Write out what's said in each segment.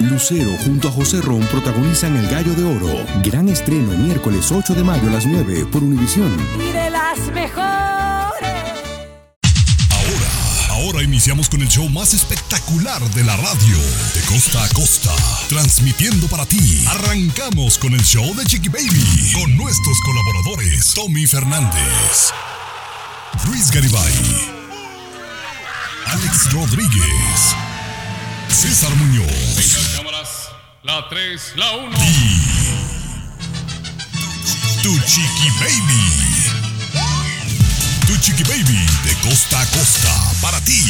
Lucero junto a José Ron protagonizan El Gallo de Oro. Gran estreno miércoles 8 de mayo a las 9 por Univisión. Y de las mejores. Ahora, ahora iniciamos con el show más espectacular de la radio. De costa a costa, transmitiendo para ti. Arrancamos con el show de Chiqui Baby. Con nuestros colaboradores, Tommy Fernández, Luis Garibay, Alex Rodríguez. César Muñoz. cámaras. La 3, la 1. Tu Chiqui Baby. Tu Chiqui Baby de costa a costa para ti.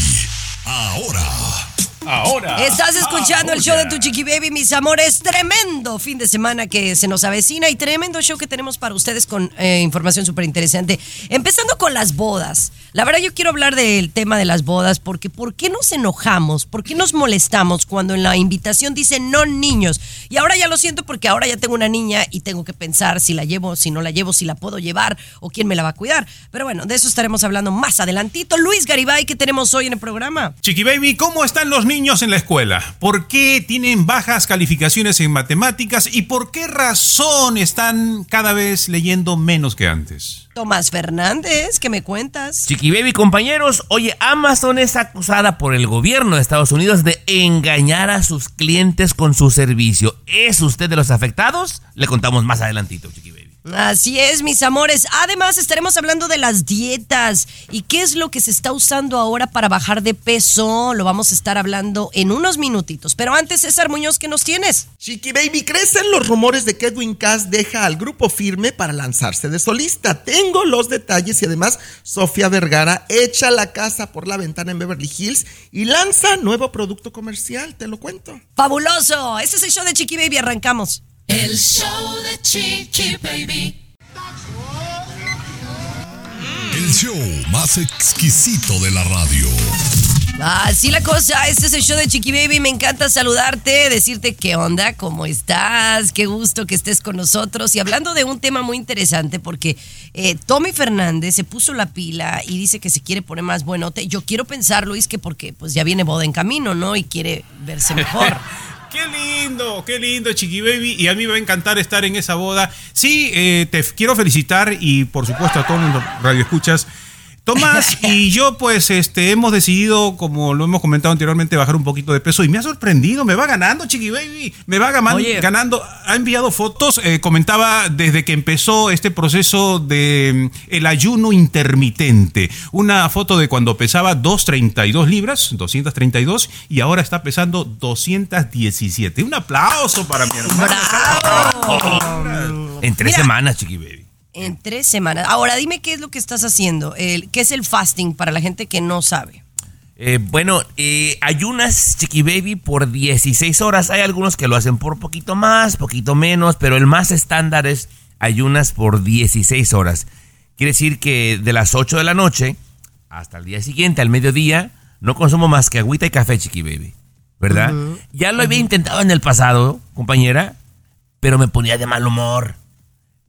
Ahora. Ahora. Estás escuchando el show de Tu Chiqui Baby, mis amores. Tremendo fin de semana que se nos avecina y tremendo show que tenemos para ustedes con eh, información súper interesante. Empezando con las bodas. La verdad, yo quiero hablar del tema de las bodas porque ¿por qué nos enojamos? ¿Por qué nos molestamos cuando en la invitación dice no niños? Y ahora ya lo siento porque ahora ya tengo una niña y tengo que pensar si la llevo, si no la llevo, si la puedo llevar o quién me la va a cuidar. Pero bueno, de eso estaremos hablando más adelantito. Luis Garibay, ¿qué tenemos hoy en el programa? Chiqui Baby, ¿cómo están los niños en la escuela? ¿Por qué tienen bajas calificaciones en matemáticas y por qué razón están cada vez leyendo menos que antes? Tomás Fernández, ¿qué me cuentas? Chiqui Baby, compañeros, oye, Amazon es acusada por el gobierno de Estados Unidos de engañar a sus clientes con su servicio. ¿Es usted de los afectados? Le contamos más adelantito, Chiqui Baby. Así es, mis amores. Además, estaremos hablando de las dietas y qué es lo que se está usando ahora para bajar de peso. Lo vamos a estar hablando en unos minutitos. Pero antes, César Muñoz, ¿qué nos tienes? Chiqui Baby, crecen los rumores de que Edwin Cass deja al grupo firme para lanzarse de solista. Tengo los detalles y además Sofía Vergara echa la casa por la ventana en Beverly Hills y lanza nuevo producto comercial, te lo cuento. ¡Fabuloso! Ese es el show de Chiqui Baby. Arrancamos. El show de Chiqui Baby. El show más exquisito de la radio. Así la cosa, este es el show de Chiqui Baby, me encanta saludarte, decirte qué onda, cómo estás, qué gusto que estés con nosotros y hablando de un tema muy interesante porque eh, Tommy Fernández se puso la pila y dice que se quiere poner más buenote. Yo quiero pensar, Luis, que porque pues ya viene boda en camino, ¿no? Y quiere verse mejor. Qué lindo, qué lindo, Chiqui Baby. Y a mí me va a encantar estar en esa boda. Sí, eh, te quiero felicitar y por supuesto a todos los radioescuchas. Tomás y yo pues este hemos decidido, como lo hemos comentado anteriormente, bajar un poquito de peso y me ha sorprendido, me va ganando Chiqui Baby, me va ganando, ganando, ha enviado fotos, eh, comentaba desde que empezó este proceso de mm, el ayuno intermitente, una foto de cuando pesaba 232 libras, 232 y ahora está pesando 217. Un aplauso para mi hermano. En tres Mira. semanas, Chiqui Baby. En tres semanas. Ahora dime qué es lo que estás haciendo, el, qué es el fasting para la gente que no sabe. Eh, bueno, eh, ayunas Chiqui Baby por 16 horas. Hay algunos que lo hacen por poquito más, poquito menos, pero el más estándar es ayunas por 16 horas. Quiere decir que de las 8 de la noche hasta el día siguiente, al mediodía, no consumo más que agüita y café, Chiqui Baby. ¿Verdad? Ya lo había intentado en el pasado, compañera, pero me ponía de mal humor.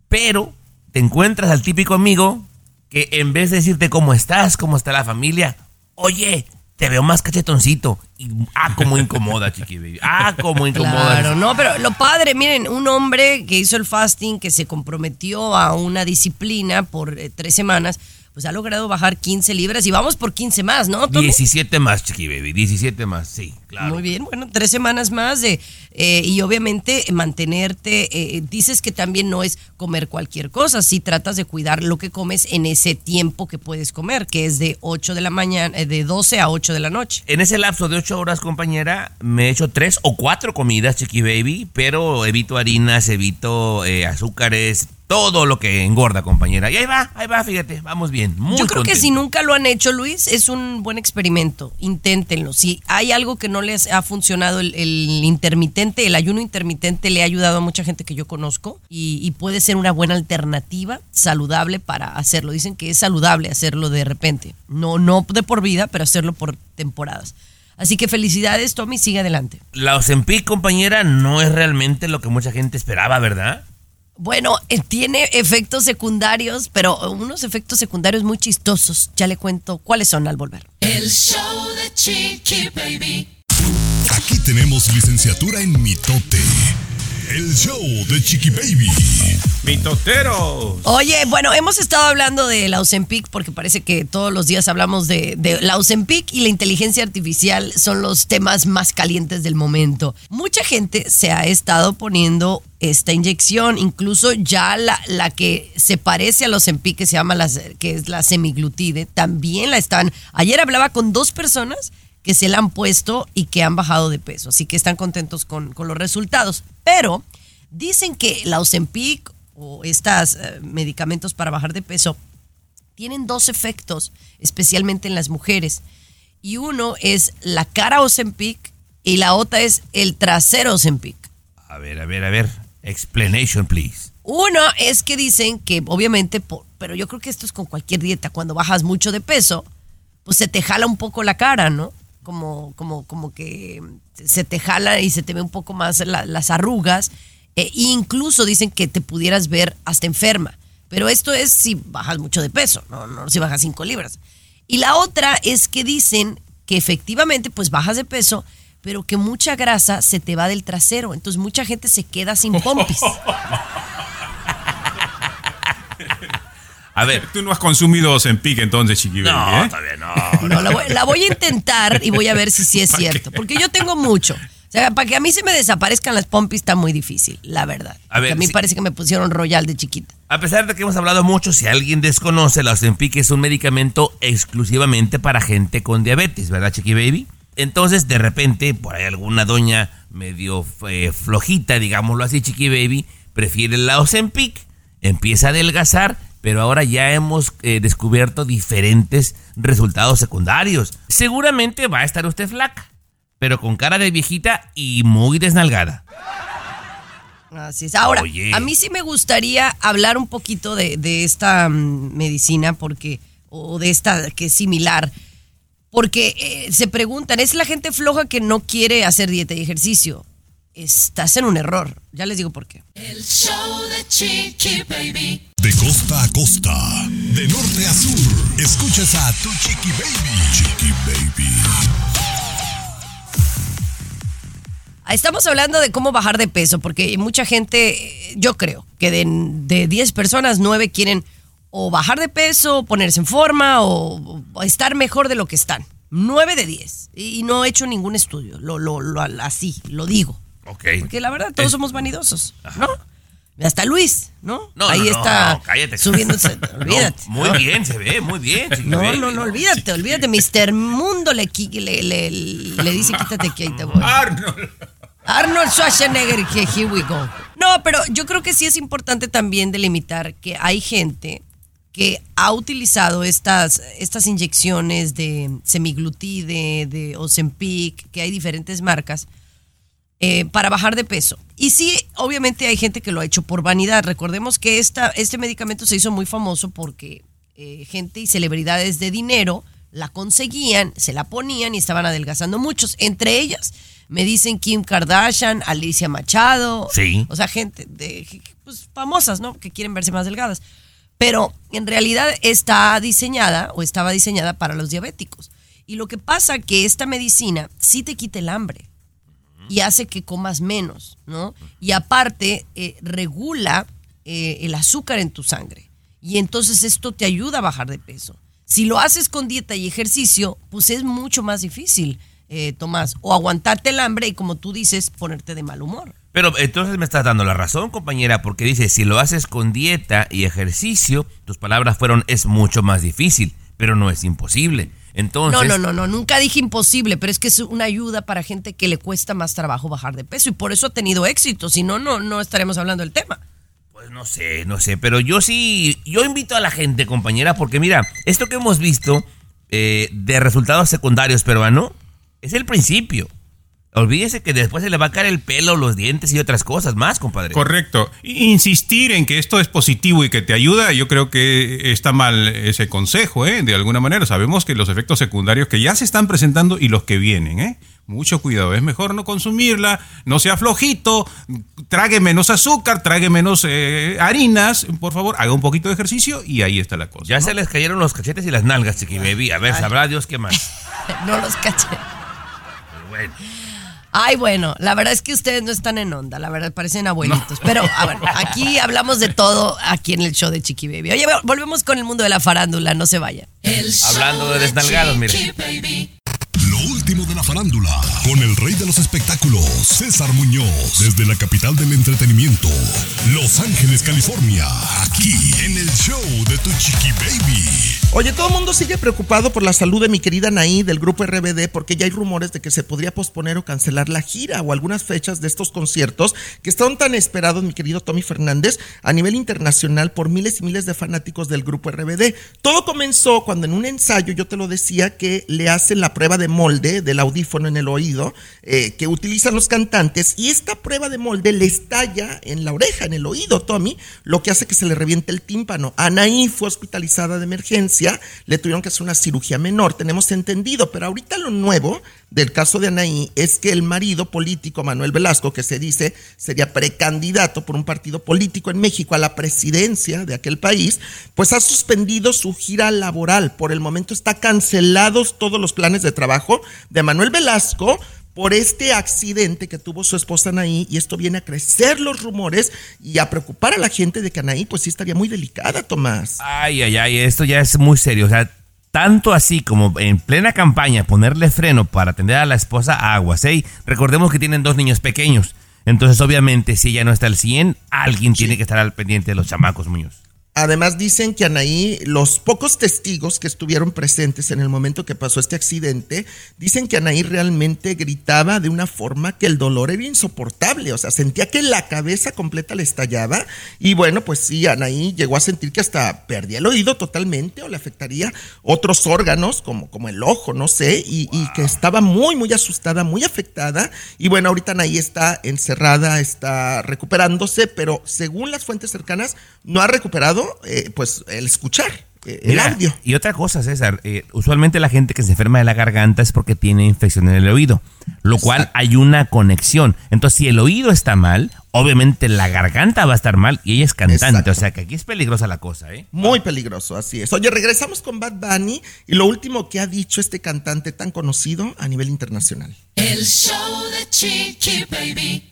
Pero te encuentras al típico amigo que en vez de decirte cómo estás, cómo está la familia, oye, te veo más cachetoncito. Y, ah, cómo incomoda, chiqui. Ah, cómo incomoda. Claro, no, pero lo padre, miren, un hombre que hizo el fasting, que se comprometió a una disciplina por eh, tres semanas, pues ha logrado bajar 15 libras y vamos por 15 más, ¿no? Tommy? 17 más, chiqui baby. 17 más, sí, claro. Muy bien, bueno, tres semanas más de eh, y obviamente mantenerte. eh, dices que también no es comer cualquier cosa, si tratas de cuidar lo que comes en ese tiempo que puedes comer, que es de 8 de la mañana, eh, de 12 a 8 de la noche. En ese lapso de 8 horas, compañera, me he hecho tres o cuatro comidas, chiqui baby, pero evito harinas, evito eh, azúcares, todo lo que engorda, compañera. Y ahí va, ahí va, fíjate, vamos bien. Muy Yo creo que si nunca lo han hecho, Luis, es un buen experimento. Inténtenlo. Si hay algo que no les ha funcionado, el, el intermitente, el ayuno intermitente le ha ayudado a mucha gente que yo conozco y, y puede ser una buena alternativa saludable para hacerlo. Dicen que es saludable hacerlo de repente. No, no de por vida, pero hacerlo por temporadas. Así que felicidades, Tommy, sigue adelante. La Ozempic, compañera, no es realmente lo que mucha gente esperaba, ¿verdad? Bueno, eh, tiene efectos secundarios, pero unos efectos secundarios muy chistosos. Ya le cuento cuáles son al volver. El show de Chiqui Baby. Aquí tenemos licenciatura en mitote. El show de Chiqui Baby. Mitoteros. Oye, bueno, hemos estado hablando de la Ozempic porque parece que todos los días hablamos de, de la Ozempic y la inteligencia artificial son los temas más calientes del momento. Mucha gente se ha estado poniendo esta inyección, incluso ya la, la que se parece a la Ozempic, que se llama la, que es la semiglutide, también la están. Ayer hablaba con dos personas que se la han puesto y que han bajado de peso, así que están contentos con, con los resultados. Pero dicen que la Ozempic o estos medicamentos para bajar de peso tienen dos efectos, especialmente en las mujeres. Y uno es la cara Ozempic y la otra es el trasero Ozempic. A ver, a ver, a ver. Explanation, please. Uno es que dicen que obviamente, por- pero yo creo que esto es con cualquier dieta, cuando bajas mucho de peso, pues se te jala un poco la cara, ¿no? Como, como, como que se te jala y se te ve un poco más la- las arrugas. E incluso dicen que te pudieras ver hasta enferma. Pero esto es si bajas mucho de peso, no, no si bajas 5 libras. Y la otra es que dicen que efectivamente pues bajas de peso, pero que mucha grasa se te va del trasero. Entonces mucha gente se queda sin pompis. A ver. Tú no has consumido Ozempic entonces, Chiqui Baby, No, ¿eh? todavía no. No, la voy, la voy a intentar y voy a ver si sí es cierto. Porque yo tengo mucho. O sea, para que a mí se me desaparezcan las pompis está muy difícil, la verdad. A ver, a mí parece que me pusieron royal de chiquita. A pesar de que hemos hablado mucho, si alguien desconoce, la Ozempic es un medicamento exclusivamente para gente con diabetes, ¿verdad, Chiqui Baby? Entonces, de repente, por ahí alguna doña medio eh, flojita, digámoslo así, Chiqui Baby, prefiere la Ozempic, empieza a adelgazar, pero ahora ya hemos eh, descubierto diferentes resultados secundarios. Seguramente va a estar usted flaca, pero con cara de viejita y muy desnalgada. Así es. Ahora, Oye. a mí sí me gustaría hablar un poquito de, de esta mm, medicina porque, o de esta que es similar, porque eh, se preguntan, ¿es la gente floja que no quiere hacer dieta y ejercicio? Estás en un error. Ya les digo por qué. El show de Chiqui Baby. De costa a costa, de norte a sur, escuchas a tu Chiqui Baby. Chiqui Baby. Estamos hablando de cómo bajar de peso, porque mucha gente, yo creo, que de, de 10 personas, 9 quieren o bajar de peso, ponerse en forma o, o estar mejor de lo que están. 9 de 10. Y no he hecho ningún estudio, lo, lo, lo- así, lo digo. Ok. Porque la verdad, todos Es- somos vanidosos, ¿no? Hasta Luis, ¿no? No, Ahí no, está no, cállate. subiéndose. Olvídate. muy bien, se ve, muy bien. No, no, no, olvídate, olvídate. Mr. Mundo le, qui- le, le, le dice quítate que ahí te voy. Arnold. Arnold Schwarzenegger, que here we go. No, pero yo creo que sí es importante también delimitar que hay gente que ha utilizado estas, estas inyecciones de semiglutide, de Ozempic, que hay diferentes marcas, eh, para bajar de peso. Y sí, obviamente hay gente que lo ha hecho por vanidad. Recordemos que esta, este medicamento se hizo muy famoso porque eh, gente y celebridades de dinero la conseguían, se la ponían y estaban adelgazando muchos. Entre ellas, me dicen Kim Kardashian, Alicia Machado. Sí. O sea, gente de, pues, famosas, ¿no? Que quieren verse más delgadas. Pero en realidad está diseñada o estaba diseñada para los diabéticos. Y lo que pasa que esta medicina sí te quita el hambre y hace que comas menos, ¿no? Y aparte eh, regula eh, el azúcar en tu sangre. Y entonces esto te ayuda a bajar de peso. Si lo haces con dieta y ejercicio, pues es mucho más difícil, eh, Tomás, o aguantarte el hambre y como tú dices, ponerte de mal humor. Pero entonces me estás dando la razón, compañera, porque dice, si lo haces con dieta y ejercicio, tus palabras fueron, es mucho más difícil, pero no es imposible. Entonces, No, no, no, no, nunca dije imposible, pero es que es una ayuda para gente que le cuesta más trabajo bajar de peso y por eso ha tenido éxito, si no, no, no estaremos hablando del tema. Pues no sé, no sé, pero yo sí, yo invito a la gente, compañera, porque mira, esto que hemos visto eh, de resultados secundarios peruano es el principio. Olvídese que después se le va a caer el pelo, los dientes y otras cosas más, compadre. Correcto. Insistir en que esto es positivo y que te ayuda, yo creo que está mal ese consejo, ¿eh? De alguna manera. Sabemos que los efectos secundarios que ya se están presentando y los que vienen, ¿eh? Mucho cuidado. Es mejor no consumirla, no sea flojito, trague menos azúcar, trague menos eh, harinas. Por favor, haga un poquito de ejercicio y ahí está la cosa. Ya ¿no? se les cayeron los cachetes y las nalgas, chiqui baby. A ver, sabrá Dios qué más. No los caché. Pero bueno. Ay, bueno, la verdad es que ustedes no están en onda, la verdad parecen abuelitos. Pero a ver, aquí hablamos de todo aquí en el show de Chiqui Baby. Oye, volvemos con el mundo de la farándula, no se vayan. Hablando de desnalgados, mire. Lo último de la farándula, con el rey de los espectáculos, César Muñoz, desde la capital del entretenimiento, Los Ángeles, California, aquí en el show de Tu Chiqui Baby. Oye, todo el mundo sigue preocupado por la salud de mi querida Anaí del grupo RBD porque ya hay rumores de que se podría posponer o cancelar la gira o algunas fechas de estos conciertos que están tan esperados, mi querido Tommy Fernández, a nivel internacional por miles y miles de fanáticos del grupo RBD. Todo comenzó cuando en un ensayo, yo te lo decía, que le hacen la prueba de del audífono en el oído eh, que utilizan los cantantes y esta prueba de molde le estalla en la oreja, en el oído, Tommy, lo que hace que se le reviente el tímpano. Anaí fue hospitalizada de emergencia, le tuvieron que hacer una cirugía menor, tenemos entendido, pero ahorita lo nuevo del caso de Anaí es que el marido político Manuel Velasco, que se dice sería precandidato por un partido político en México a la presidencia de aquel país, pues ha suspendido su gira laboral. Por el momento está cancelados todos los planes de trabajo de Manuel Velasco por este accidente que tuvo su esposa Anaí y esto viene a crecer los rumores y a preocupar a la gente de que Anaí pues sí estaría muy delicada, Tomás. Ay, ay, ay, esto ya es muy serio. O sea, tanto así como en plena campaña ponerle freno para atender a la esposa aguas, ¿eh? Recordemos que tienen dos niños pequeños. Entonces, obviamente, si ella no está al 100, alguien tiene que estar al pendiente de los chamacos, Muñoz. Además dicen que Anaí, los pocos testigos que estuvieron presentes en el momento que pasó este accidente, dicen que Anaí realmente gritaba de una forma que el dolor era insoportable, o sea, sentía que la cabeza completa le estallaba. Y bueno, pues sí, Anaí llegó a sentir que hasta perdía el oído totalmente o le afectaría otros órganos como, como el ojo, no sé, y, y que estaba muy, muy asustada, muy afectada. Y bueno, ahorita Anaí está encerrada, está recuperándose, pero según las fuentes cercanas, no ha recuperado eh, pues el escuchar, eh, el audio. Y otra cosa, César, eh, usualmente la gente que se enferma de la garganta es porque tiene infección en el oído, lo cual Exacto. hay una conexión. Entonces, si el oído está mal, obviamente la garganta va a estar mal y ella es cantante. Exacto. O sea que aquí es peligrosa la cosa, ¿eh? Muy peligroso, así es. Oye, regresamos con Bad Bunny y lo último que ha dicho este cantante tan conocido a nivel internacional. El show de Chiqui Baby.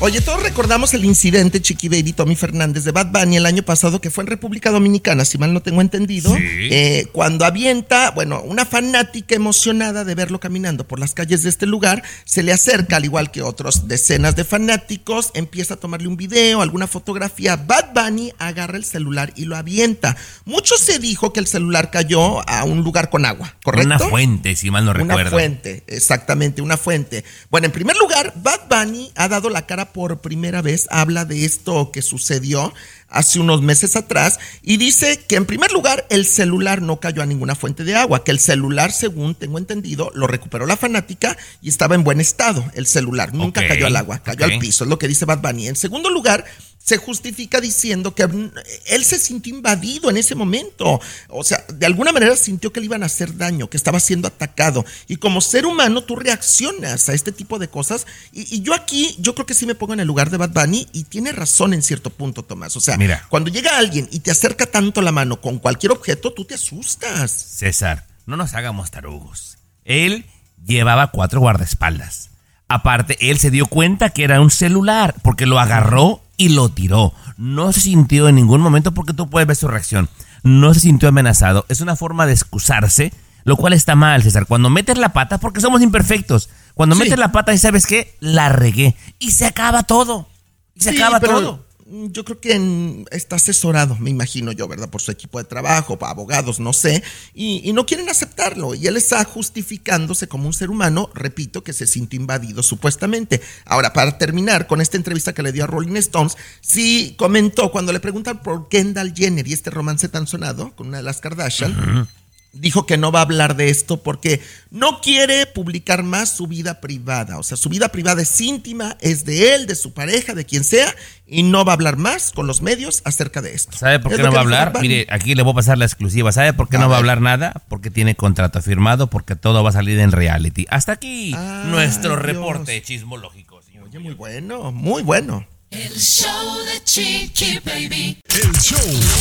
Oye, todos recordamos el incidente Chiqui Baby Tommy Fernández de Bad Bunny el año pasado que fue en República Dominicana, si mal no tengo entendido, Sí. eh, cuando avienta, bueno, una fanática emocionada de verlo caminando por las calles de este lugar, se le acerca, al igual que otros decenas de fanáticos, empieza a tomarle un video, alguna fotografía, Bad Bunny agarra el celular y lo avienta. Mucho se dijo que el celular cayó a un lugar con agua, ¿correcto? Una fuente, si mal no Una recuerdo. fuente, exactamente, una fuente. Bueno, en primer lugar, Bad Bunny ha dado la cara por primera vez, habla de esto que sucedió hace unos meses atrás y dice que en primer lugar el celular no cayó a ninguna fuente de agua, que el celular, según tengo entendido, lo recuperó la fanática y estaba en buen estado el celular, nunca cayó al agua, cayó al piso, es lo que dice Bad Bunny. En segundo lugar, se justifica diciendo que él se sintió invadido en ese momento. O sea, de alguna manera sintió que le iban a hacer daño, que estaba siendo atacado. Y como ser humano, tú reaccionas a este tipo de cosas. Y, y yo aquí, yo creo que sí me pongo en el lugar de Bad Bunny y tiene razón en cierto punto, Tomás. O sea, Mira. cuando llega alguien y te acerca tanto la mano con cualquier objeto, tú te asustas. César, no nos hagamos tarugos. Él llevaba cuatro guardaespaldas. Aparte, él se dio cuenta que era un celular porque lo agarró y lo tiró. No se sintió en ningún momento porque tú puedes ver su reacción. No se sintió amenazado. Es una forma de excusarse, lo cual está mal, César. Cuando metes la pata, porque somos imperfectos. Cuando Sí. metes la pata y sabes qué, la regué. Y se acaba todo. Y se Sí, acaba pero todo. Yo creo que está asesorado, me imagino yo, ¿verdad? Por su equipo de trabajo, abogados, no sé, y, no quieren aceptarlo. Y él está justificándose como un ser humano, repito, que se sintió invadido supuestamente. Ahora, para terminar con esta entrevista que le dio a Rolling Stones, sí comentó cuando le preguntan por Kendall Jenner y este romance tan sonado con una de las Kardashian. Dijo que no va a hablar de esto porque no quiere publicar más su vida privada. O sea, su vida privada es íntima, es de él, de su pareja, de quien sea, y no va a hablar más con los medios acerca de esto. ¿Sabe por qué no va a hablar? Mire, aquí le voy a pasar la exclusiva. ¿Sabe por qué A no va a hablar nada? Porque tiene contrato firmado, porque todo va a salir en reality. Hasta aquí Ay, nuestro Dios. reporte chismológico. señor. Oye, muy bueno, muy bueno. El show de Chiqui Baby. El show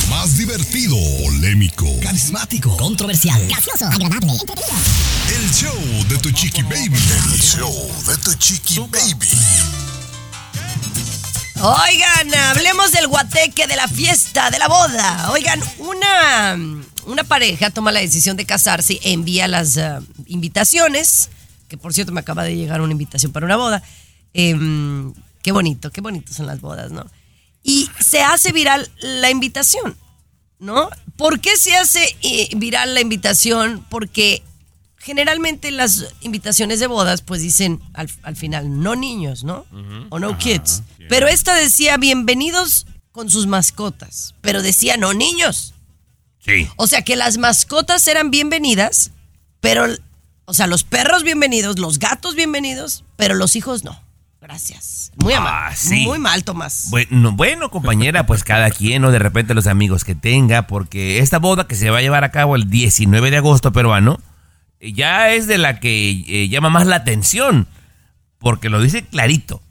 más divertido, polémico, Carismático, controversial, gracioso, agradable, el show de tu chiqui baby. El show de tu chiqui baby. Oigan, hablemos del guateque, de la fiesta, de la boda. Oigan, una, una pareja toma la decisión de casarse, envía las eh, invitaciones, que por cierto me acaba de llegar una invitación para una boda. Em, qué bonito, qué bonito son las bodas, ¿no? Y se hace viral la invitación, ¿no? ¿Por qué se hace eh, viral la invitación? Porque generalmente las invitaciones de bodas pues dicen al, al final no niños, ¿no? O no kids. Pero esta decía bienvenidos con sus mascotas, pero decía no niños. Sí. O sea que las mascotas eran bienvenidas, pero, o sea, los perros bienvenidos, los gatos bienvenidos, pero los hijos no. Gracias. Muy Ah, mal. sí. Muy mal, Tomás. Bueno, bueno, compañera, pues cada quien o de repente los amigos que tenga, porque esta boda que se va a llevar a cabo el 19 de agosto peruano, eh, ya es de la que eh, llama más la atención, porque lo dice clarito,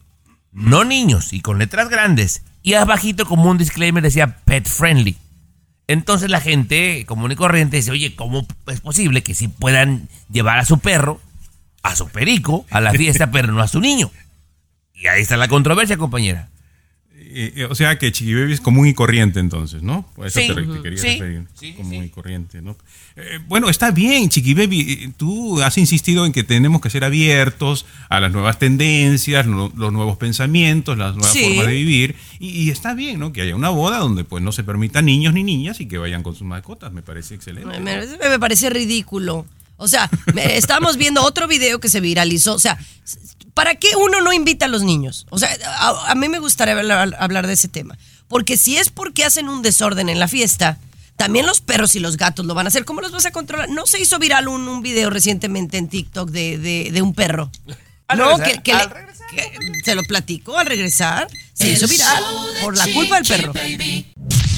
no niños y con letras grandes, y abajito como un disclaimer decía pet friendly. Entonces la gente común y corriente dice, oye, ¿cómo es posible que sí puedan llevar a su perro, a su perico, a la fiesta, pero no a su niño? Y ahí está la controversia, compañera. Eh, eh, o sea que Chiqui Baby es común y corriente entonces, ¿no? Por eso Sí. te, te quería Sí. referir. Sí, común sí. y corriente, ¿no? Eh, bueno, está bien, Chiqui Baby. eh, Tú has insistido en que tenemos que ser abiertos a las nuevas tendencias, lo- los nuevos pensamientos, las nuevas Sí. formas de vivir. Y, y está bien, ¿no? Que haya una boda donde pues no se permitan niños ni niñas y que vayan con sus mascotas. Me parece excelente. Me, me- me parece ridículo. O sea, estamos viendo otro video que se viralizó. O sea, ¿para qué uno no invita a los niños? O sea, a, a mí me gustaría hablar, hablar de ese tema. Porque si es porque hacen un desorden en la fiesta, también los perros y los gatos lo van a hacer. ¿Cómo los vas a controlar? ¿No se hizo viral un, un video recientemente en TikTok de, de- de un perro? Al no, regresar, que, que al le- que se lo platico al regresar. Se El hizo viral por la culpa del perro. Baby.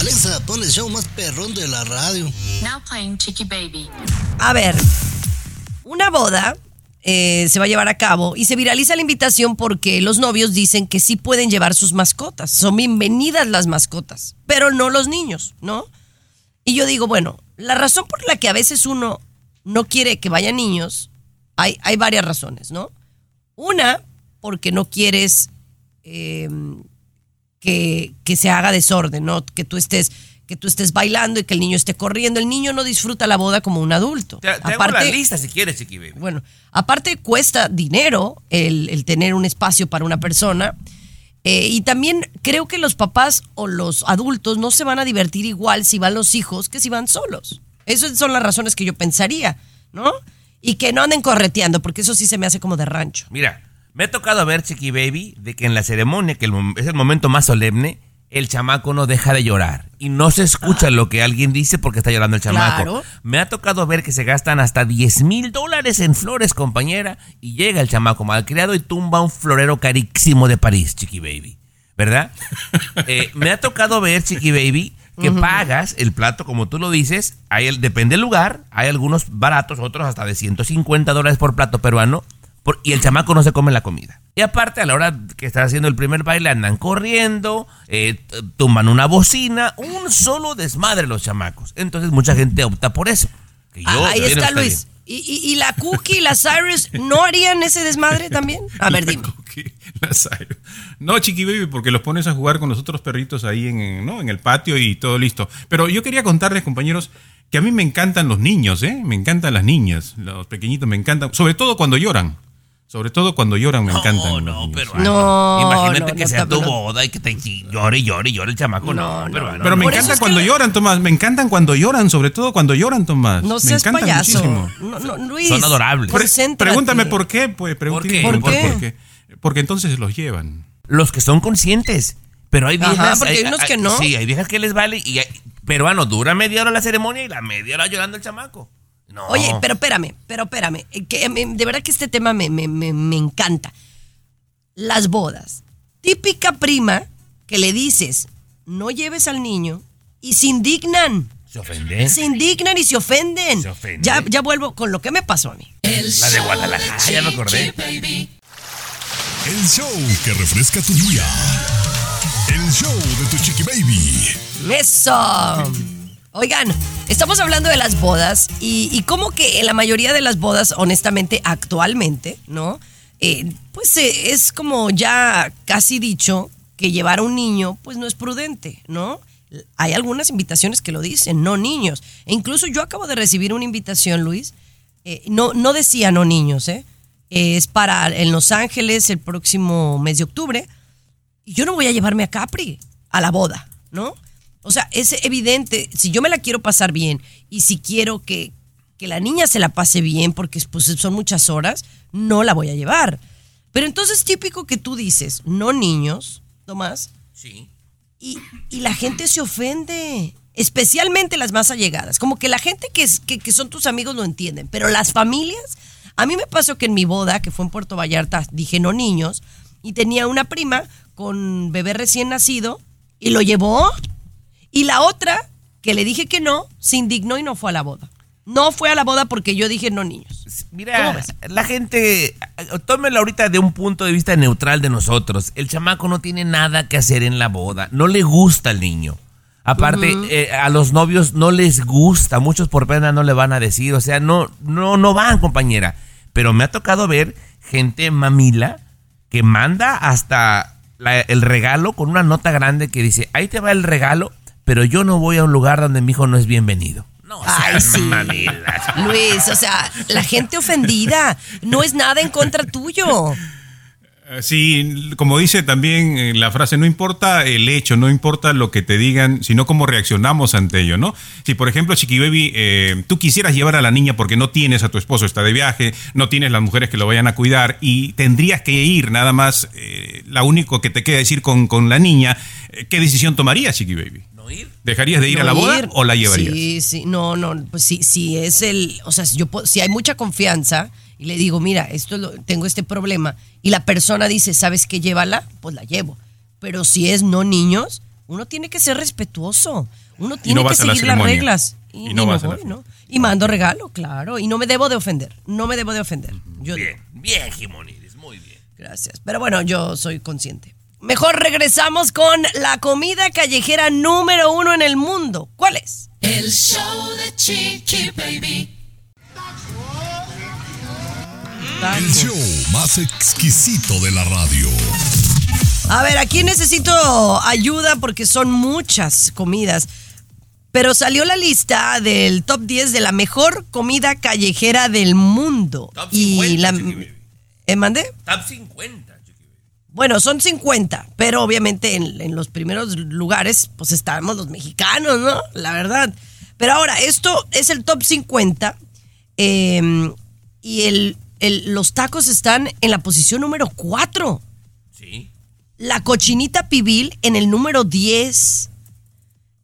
Alexa, pon el show más perrón de la radio. Now playing Chiqui Baby. A ver, una boda eh, se va a llevar a cabo y se viraliza la invitación porque los novios dicen que sí pueden llevar sus mascotas. Son bienvenidas las mascotas, pero no los niños, ¿no? Y yo digo, bueno, la razón por la que a veces uno no quiere que vayan niños, hay, hay varias razones, ¿no? Una, porque no quieres eh, que, que se haga desorden, ¿no? Que tú estés que tú estés bailando y que el niño esté corriendo. El niño no disfruta la boda como un adulto. Te, te hago la lista si quieres, Chiqui Baby. bueno, aparte cuesta dinero el, el tener un espacio para una persona. Eh, y también creo que los papás o los adultos no se van a divertir igual si van los hijos que si van solos. Esas son las razones que yo pensaría, ¿no? Y que no anden correteando, porque eso sí se me hace como de rancho. Mira, me ha tocado ver, Chiqui Baby, de que en la ceremonia, que el es el momento más solemne, el chamaco no deja de llorar. Y no se escucha lo que alguien dice porque está llorando el chamaco. Claro. Me ha tocado ver que se gastan hasta 10 mil dólares en flores, compañera, y llega el chamaco malcriado y tumba un florero carísimo de París, Chiqui Baby. ¿Verdad? Eh, me ha tocado ver, Chiqui Baby, que pagas el plato, como tú lo dices, hay el, depende del lugar, hay algunos baratos, otros hasta de 150 dólares por plato peruano, por- y el chamaco no se come la comida. Y aparte, a la hora que están haciendo el primer baile, andan corriendo, eh, tumban una bocina, un solo desmadre los chamacos. Entonces mucha gente opta por eso. que yo Ah, ahí está está Luis. ¿Y, y, y la Cookie y la Cyrus no harían ese desmadre también? A ver, dime. Cookie, la Cyrus. No, Chiqui Baby, porque los pones a jugar con los otros perritos ahí en, en- ¿no? en el patio y todo listo. Pero yo quería contarles, compañeros, que a mí me encantan los niños, ¿eh? Me encantan las niñas, los pequeñitos me encantan, sobre todo cuando lloran. Sobre todo cuando lloran me encantan. No, los no, pero No, imagínate no, que no, sea tu boda y que te y llore y llore y llore el chamaco. No, No, no, pero, Pero me Por encanta es que cuando lo- lloran, Tomás. Me encantan cuando lloran, sobre todo cuando lloran, Tomás. No me seas encantan payaso. muchísimo. No, no, Luis. Son adorables. Pre- concéntrate. pregúntame por qué, pues. ¿Por pregúntame qué? ¿Por qué? Porque entonces se los llevan. los que son conscientes. Pero hay Ajá, viejas. porque hay unos que no. Sí, hay viejas que les vale. Y hay- peruano, dura media hora la ceremonia y la media hora llorando el chamaco. No. Oye, pero espérame, pero espérame. eh, Que, eh, de verdad que este tema me, me, me, me encanta. Las bodas. Típica prima que le dices, no lleves al niño y se indignan. ¿Se ofende? Se indignan y se ofenden. Se ofenden. Ya, ya vuelvo con lo que me pasó a mí. El La de Guadalajara, ya me acordé. Baby. El show que refresca tu día. El show de tu chiqui baby. Eso. Oigan, estamos hablando de las bodas y, y como que en la mayoría de las bodas, honestamente, actualmente, ¿no? Eh, pues eh, es como ya casi dicho que llevar a un niño, pues no es prudente, ¿no? Hay algunas invitaciones que lo dicen, no niños. E incluso yo acabo de recibir una invitación, Luis. eh, no, no decía no niños, ¿eh? Es para en Los Ángeles el próximo mes de octubre. Yo no voy a llevarme a Capri a la boda, ¿no? O sea, es evidente, si yo me la quiero pasar bien y si quiero que, que la niña se la pase bien, porque pues, son muchas horas, no la voy a llevar. Pero entonces típico que tú dices, no niños, Tomás, Sí. y, y la gente se ofende, especialmente las más allegadas. Como que la gente que, es- que, que son tus amigos lo entienden, pero las familias, a mí me pasó que en mi boda, que fue en Puerto Vallarta, dije no niños, y tenía una prima con bebé recién nacido y lo llevó. Y la otra, que le dije que no, se indignó y no fue a la boda. No fue a la boda porque yo dije no niños. ¿Cómo Mira, la gente, tómelo ahorita de un punto de vista neutral de nosotros. El chamaco no tiene nada que hacer en la boda, no le gusta al niño. Aparte, eh, a los novios no les gusta, muchos por pena no le van a decir, o sea, no, no, no van, compañera. Pero me ha tocado ver gente mamila que manda hasta la- el regalo con una nota grande que dice, ahí te va el regalo, pero yo no voy a un lugar donde mi hijo no es bienvenido. No, Ay, sean sí. mamilas. Luis, o sea, la gente ofendida no es nada en contra tuyo. Eh, Sí, como dice también eh, la frase, no importa el hecho, no importa lo que te digan, sino cómo reaccionamos ante ello, ¿no? Si, por ejemplo, Chiqui Baby, eh, tú quisieras llevar a la niña porque no tienes a tu esposo, está de viaje, no tienes las mujeres que lo vayan a cuidar y tendrías que ir nada más, eh, la único que te queda decir con, con la niña, eh, ¿qué decisión tomarías, Chiqui Baby? ¿No ir? ¿Dejarías de ir a la No boda ir. o la llevarías? Sí, sí, no, no, pues sí, sí es el, o sea, si yo puedo- si hay mucha confianza y le digo, mira, esto es lo- tengo este problema y la persona dice, ¿sabes qué? Llévala, pues la llevo. Pero si es no niños, uno tiene que ser respetuoso. Uno tiene no que seguir las reglas. Y no vas a la ¿no? Y mando regalo, claro. Y no me debo de ofender. No me debo de ofender. Yo Bien, bien, Jimonides, muy bien. Gracias. Pero bueno, yo soy consciente. Mejor regresamos con la comida callejera número uno en el mundo. ¿Cuál es? El show de Chiqui Baby. El show más exquisito de la radio. A ver, aquí necesito ayuda porque son muchas comidas. Pero salió la lista del top 10 de la mejor comida callejera del mundo. Top y 50, la Chiqui Baby. ¿Eh, mandé? Top 50, Chiqui Baby. Bueno, son 50, pero obviamente en, en los primeros lugares, pues estábamos los mexicanos, ¿no? La verdad. Pero ahora, esto es el top 50 eh, y el, el- los tacos están en la posición número 4. Sí. La cochinita pibil en el número 10.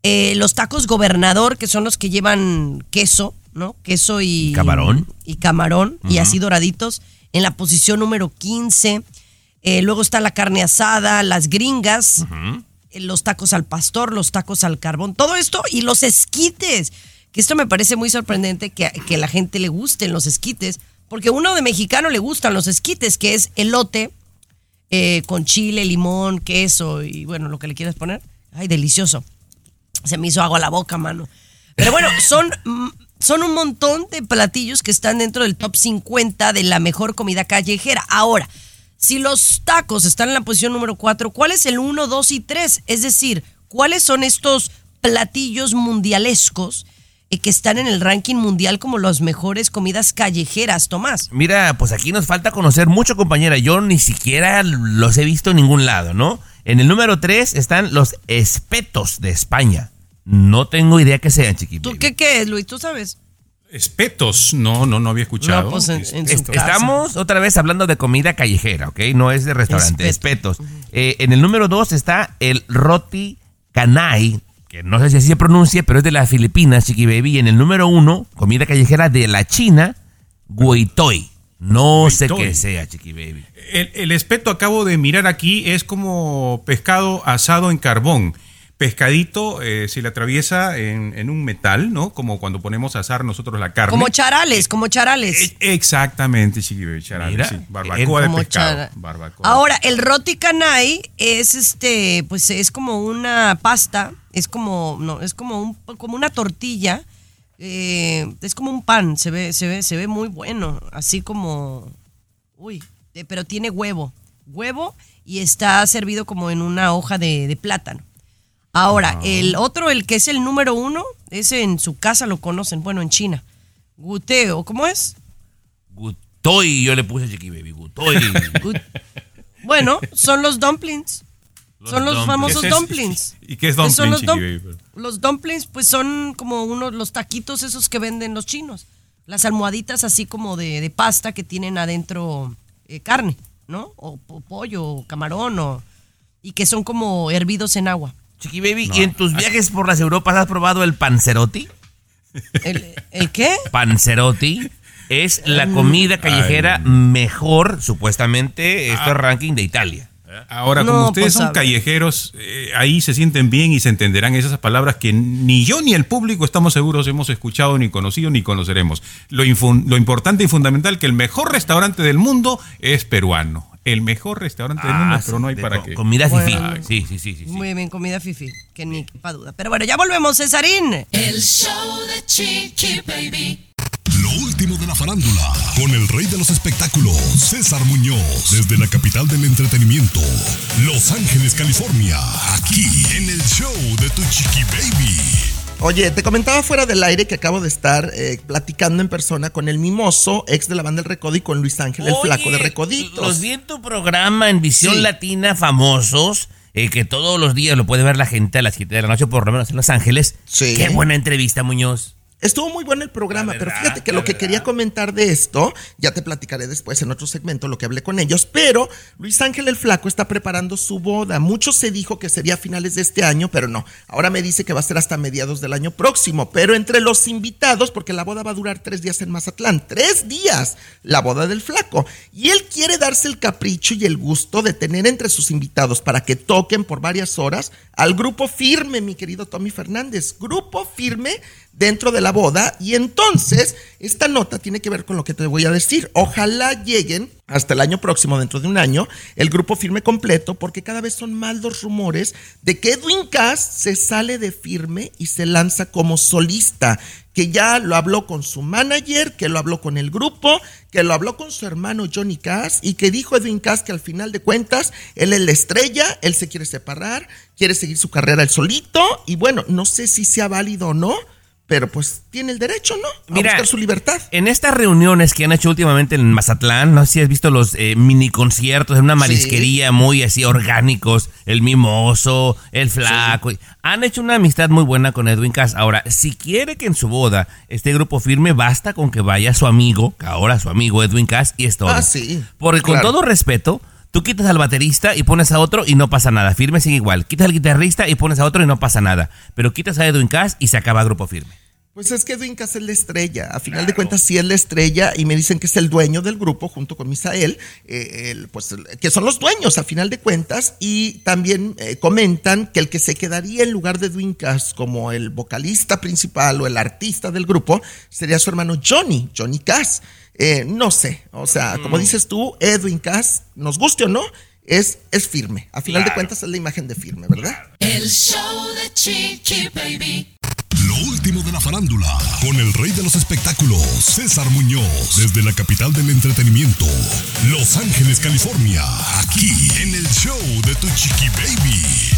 Eh, los tacos gobernador, que son los que llevan queso, ¿no? Queso y Camarón. Y camarón, y así doraditos, en la posición número 15. Eh, luego está la carne asada, las gringas, eh, los tacos al pastor, los tacos al carbón, todo esto y los esquites. Que esto me parece muy sorprendente que, que a la gente le gusten los esquites, porque a uno de mexicano le gustan los esquites, que es elote eh, con chile, limón, queso y bueno, lo que le quieras poner. Ay, delicioso. Se me hizo agua a la boca, mano. Pero bueno, son, mm, son un montón de platillos que están dentro del top 50 de la mejor comida callejera. Ahora, si los tacos están en la posición número 4, ¿cuál es el 1, 2 y 3? Es decir, ¿cuáles son estos platillos mundialescos eh, que están en el ranking mundial como las mejores comidas callejeras, Tomás? Mira, pues aquí nos falta conocer mucho, compañera. Yo ni siquiera los he visto en ningún lado, ¿no? En el número 3 están los espetos de España. No tengo idea que sean, chiquitos. ¿Tú qué, qué es, Luis? ¿Tú sabes? Espetos, no, no, no había escuchado. No, pues en- en. Estamos otra vez hablando de comida callejera, ¿ok? No es de restaurante, Espeto. espetos. Eh, en el número 2 está el roti canai, que no sé si así se pronuncia, pero es de las Filipinas, chiqui baby. Y en el número 1, comida callejera de la China, guitoy. No sé qué sea, chiqui baby. El, el espeto acabo de mirar aquí es como pescado asado en carbón. Pescadito eh, se le atraviesa en, en un metal, ¿no? Como cuando ponemos a asar nosotros la carne. Como charales, como charales. E- Exactamente, Chiqui charales, Mira, sí. Barbacoa de pescado. chara- barbacoa. Ahora, el roti canai es este, pues es como una pasta, es como, no, es como un, como una tortilla, eh, es como un pan, se ve, se ve, se ve muy bueno, así como, uy, eh, pero tiene huevo, huevo y está servido como en una hoja de, de plátano. Ahora, el otro, el que es el número uno, ese en su casa lo conocen, bueno, en China. Guteo, ¿cómo es? Gutoy, yo le puse Chiqui Baby, Gutoy. Gut- Bueno, son los dumplings. Los son los dumplings. famosos dumplings. ¿Y qué es Pues son dumpling, los, dum- los dumplings, pues son como unos los taquitos esos que venden los chinos. Las almohaditas así como de, de pasta que tienen adentro eh, carne, ¿no? O, po- pollo, o camarón, o, y que son como hervidos en agua. Chiqui Baby, ¿y en tus viajes por las Europas has probado el panzerotti? ¿El, el qué? Panzerotti es la comida callejera mejor, supuestamente, esto es ranking de Italia. Ahora, No, como ustedes pues, son callejeros, eh, ahí se sienten bien y se entenderán esas palabras que ni yo ni el público estamos seguros hemos escuchado, ni conocido, ni conoceremos. Lo, lo importante y fundamental que el mejor restaurante del mundo es peruano. El mejor restaurante del mundo, Ah, pero no hay para co- qué. Comida fifi. Bueno. Sí, sí, sí, sí. sí. Muy bien, comida fifi, que ni quepa duda. Pero bueno, ya volvemos, Cesarín. El show de Chiqui Baby. Lo último de la farándula, con el rey de los espectáculos, César Muñoz, desde la capital del entretenimiento, Los Ángeles, California, aquí en el show de Tu Chiqui Baby. Oye, te comentaba fuera del aire que acabo de estar eh, platicando en persona con el mimoso, ex de la banda El Recodo, y con Luis Ángel, el flaco de Recoditos. Los vi en tu programa en Visión Sí. Latina Famosos, eh, que todos los días lo puede ver la gente a las 7 de la noche, por lo menos en Los Ángeles. Sí. Qué buena entrevista, Muñoz. Estuvo muy bueno el programa, pero fíjate que lo que verdad. quería comentar de esto, ya te platicaré después en otro segmento lo que hablé con ellos, pero Luis Ángel el Flaco está preparando su boda. Mucho se dijo que sería a finales de este año, pero no. Ahora me dice que va a ser hasta mediados del año próximo. Pero entre los invitados, porque la boda va a durar tres días en Mazatlán, tres días, la boda del Flaco. Y él quiere darse el capricho y el gusto de tener entre sus invitados para que toquen por varias horas al grupo firme, mi querido Tommy Fernández. Grupo firme dentro de la boda y entonces esta nota tiene que ver con lo que te voy a decir. Ojalá lleguen hasta el año próximo, dentro de un año, el grupo firme completo, porque cada vez son más los rumores de que Edwin Cass se sale de firme y se lanza como solista, que ya lo habló con su manager, que lo habló con el grupo, que lo habló con su hermano Johnny Cass y que dijo Edwin Cass que al final de cuentas él es la estrella, él se quiere separar, quiere seguir su carrera él solito y bueno, no sé si sea válido o no, pero pues tiene el derecho, ¿no? A Mira, buscar su libertad. En estas reuniones que han hecho últimamente en Mazatlán, no sé si has visto los eh, mini conciertos en una marisquería muy así orgánicos, el mimoso, el flaco. Han hecho una amistad muy buena con Edwin Cass. Ahora, si quiere que en su boda este grupo firme, basta con que vaya su amigo, que ahora su amigo Edwin Cass, y es todo. Ah, sí, Porque con todo respeto, tú quitas al baterista y pones a otro y no pasa nada. Firme sigue igual. Quitas al guitarrista y pones a otro y no pasa nada. Pero quitas a Edwin Cass y se acaba grupo firme. Pues es que Edwin Cass es la estrella. A final de cuentas, sí es la estrella y me dicen que es el dueño del grupo junto con Misael, eh, el- pues, el- que son los dueños a final de cuentas. Y también eh, comentan que el que se quedaría en lugar de Edwin Cass como el vocalista principal o el artista del grupo sería su hermano Johnny, Johnny Cass. Eh, no sé, o sea, como dices tú, Edwin Cass, nos guste o no, es, es firme. A final de cuentas es la imagen de firme, ¿verdad? El show de Chiqui Baby. Último de la farándula, con el rey de los espectáculos, César Muñoz, desde la capital del entretenimiento, Los Ángeles, California, aquí en el show de Tu Chiqui Baby.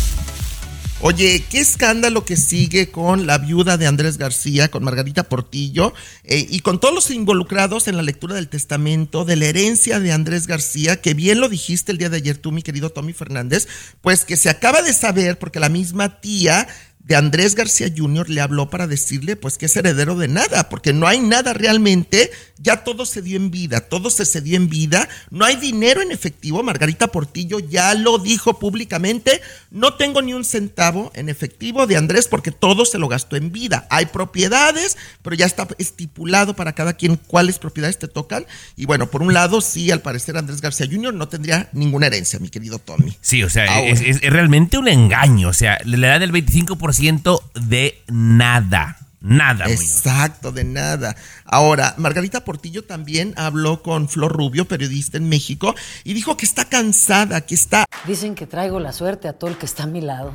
Oye, qué escándalo que sigue con la viuda de Andrés García, con Margarita Portillo, eh, y con todos los involucrados en la lectura del testamento, de la herencia de Andrés García, que bien lo dijiste el día de ayer tú, mi querido Tommy Fernández, pues que se acaba de saber, porque la misma tía de Andrés García Jr. le habló para decirle pues que es heredero de nada, porque no hay nada realmente, ya todo se dio en vida, todo se cedió en vida, no hay dinero en efectivo, Margarita Portillo ya lo dijo públicamente, no tengo ni un centavo en efectivo de Andrés porque todo se lo gastó en vida, hay propiedades, pero ya está estipulado para cada quien cuáles propiedades te tocan, y bueno, por un lado sí, al parecer Andrés García Jr. no tendría ninguna herencia, mi querido Tommy. Sí, o sea, es- es realmente un engaño. O sea, le dan el 25% de nada. Nada, Muñoz. Exacto, de nada. Ahora, Margarita Portillo también habló con Flor Rubio, periodista en México, y dijo que está cansada, que está Dicen que traigo la suerte a todo el que está a mi lado.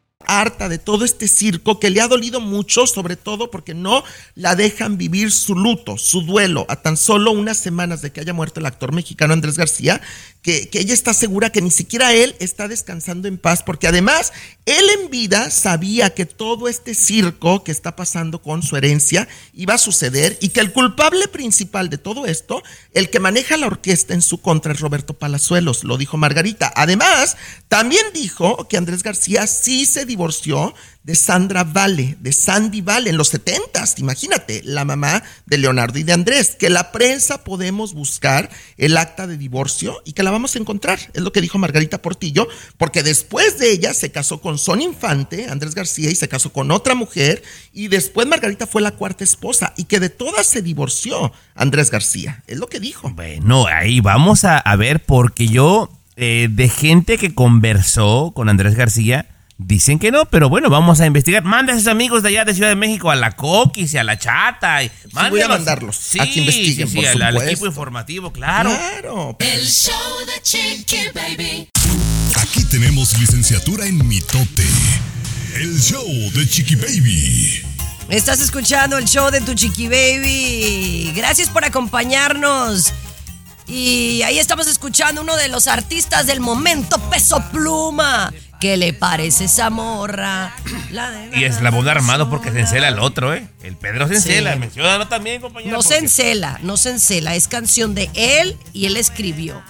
Harta de todo este circo que le ha dolido mucho, sobre todo porque no la dejan vivir su luto, su duelo, a tan solo unas semanas de que haya muerto el actor mexicano Andrés García, que, que ella está segura que ni siquiera él está descansando en paz, porque además él en vida sabía que todo este circo que está pasando con su herencia iba a suceder y que el culpable principal de todo esto, el que maneja la orquesta en su contra es Roberto Palazuelos, lo dijo Margarita. Además, también dijo que Andrés García sí se divorció de Sandra Vale, de Sandy Vale en los 70 imagínate, la mamá de Leonardo y de Andrés, que la prensa podemos buscar el acta de divorcio y que la vamos a encontrar, es lo que dijo Margarita Portillo, porque después de ella se casó con Son Infante, Andrés García, y se casó con otra mujer, y después Margarita fue la cuarta esposa, y que de todas se divorció Andrés García, es lo que dijo. Bueno, ahí vamos a, a ver, porque yo, eh, de gente que conversó con Andrés García, dicen que no, pero bueno, vamos a investigar. Manda a esos amigos de allá de Ciudad de México a la Coquis y a la Chata. Y voy a mandarlos a que investiguen, sí, por sí, al, al supuesto. equipo informativo, claro. Claro. El show de Chiqui Baby. Aquí tenemos licenciatura en mitote. El show de Chiqui Baby. Estás escuchando el show de tu chiqui baby. Gracias por acompañarnos. Y ahí estamos escuchando uno de los artistas del momento, Peso Pluma. ¿Qué le parece esa morra? Y eslabón armado porque se encela el otro, ¿eh? El Pedro se Sí. encela. Menciónalo también, compañero. No se encela, no se encela. Es canción de él y él escribió.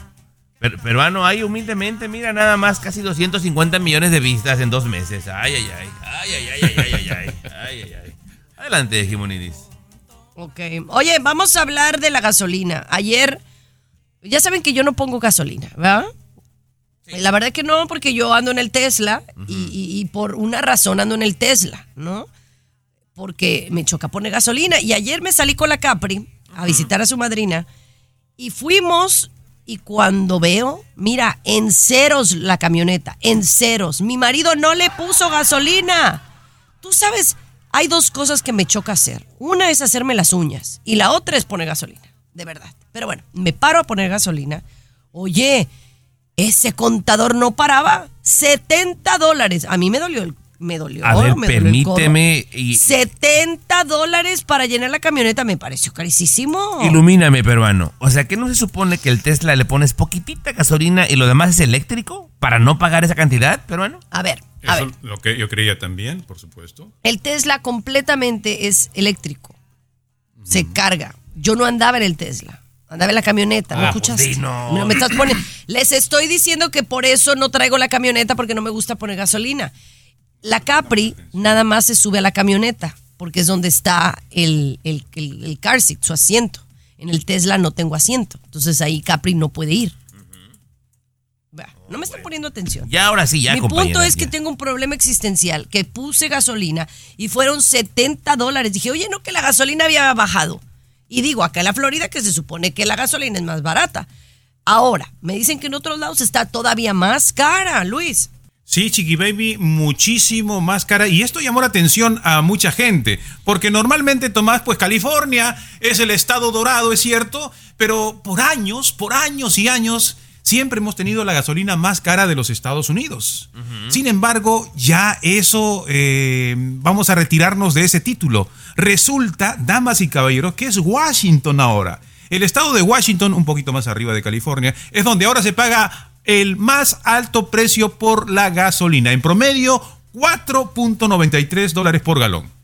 Pero, peruano hay humildemente, mira, nada más casi 250 millones de vistas en dos meses. Ay, ay, ay. Ay, ay, ay, ay, ay, ay, ay. Ay, ay, ay. Adelante, Jimonidis. Ok. Oye, vamos a hablar de la gasolina. Ayer, ya saben que yo no pongo gasolina, ¿verdad? La verdad que no, porque yo ando en el Tesla y, y- y por una razón ando en el Tesla, ¿no? Porque me choca poner gasolina. Y ayer me salí con la Capri a visitar a su madrina y fuimos y cuando veo, mira, en ceros la camioneta, en ceros. Mi marido no le puso gasolina. Tú sabes, hay dos cosas que me choca hacer. Una es hacerme las uñas y la otra es poner gasolina, de verdad. Pero bueno, me paro a poner gasolina. Oye, ese contador no paraba. 70 dólares. A mí me dolió el... Me dolió. A ver, me dolió permíteme y 70 dólares para llenar la camioneta me pareció carísimo. ilumíname, peruano. O sea, ¿que no se supone que el Tesla le pones poquitita gasolina y lo demás es eléctrico para no pagar esa cantidad, peruano? A ver, a Eso ver. lo que yo creía también, por supuesto. El Tesla completamente es eléctrico. Se carga. Yo no andaba en el Tesla. Andaba en la camioneta, ¿no Ah, escuchaste? pues no. Me estás poniendo- Les estoy diciendo que por eso no traigo la camioneta porque no me gusta poner gasolina. La Capri nada más se sube a la camioneta porque es donde está el, el, el- el car seat, su asiento. En el Tesla no tengo asiento. Entonces ahí Capri no puede ir. No me están poniendo atención. Ya ahora sí, ya, Mi punto es que tengo un problema existencial, que puse gasolina y fueron 70 dólares. Dije, oye, no, que la gasolina había bajado. Y digo, acá en la Florida que se supone que la gasolina es más barata. Ahora, me dicen que en otros lados está todavía más cara, Luis. Sí, Chiqui Baby, muchísimo más cara. Y esto llamó la atención a mucha gente. Porque normalmente, Tomás, pues California es el estado dorado, es cierto. Pero por años, por años y años, siempre hemos tenido la gasolina más cara de los Estados Unidos. Sin embargo, ya eso, eh, vamos a retirarnos de ese título. Resulta, damas y caballeros, que es Washington ahora. El estado de Washington, un poquito más arriba de California, es donde ahora se paga el más alto precio por la gasolina. En promedio, 4.93 dólares por galón.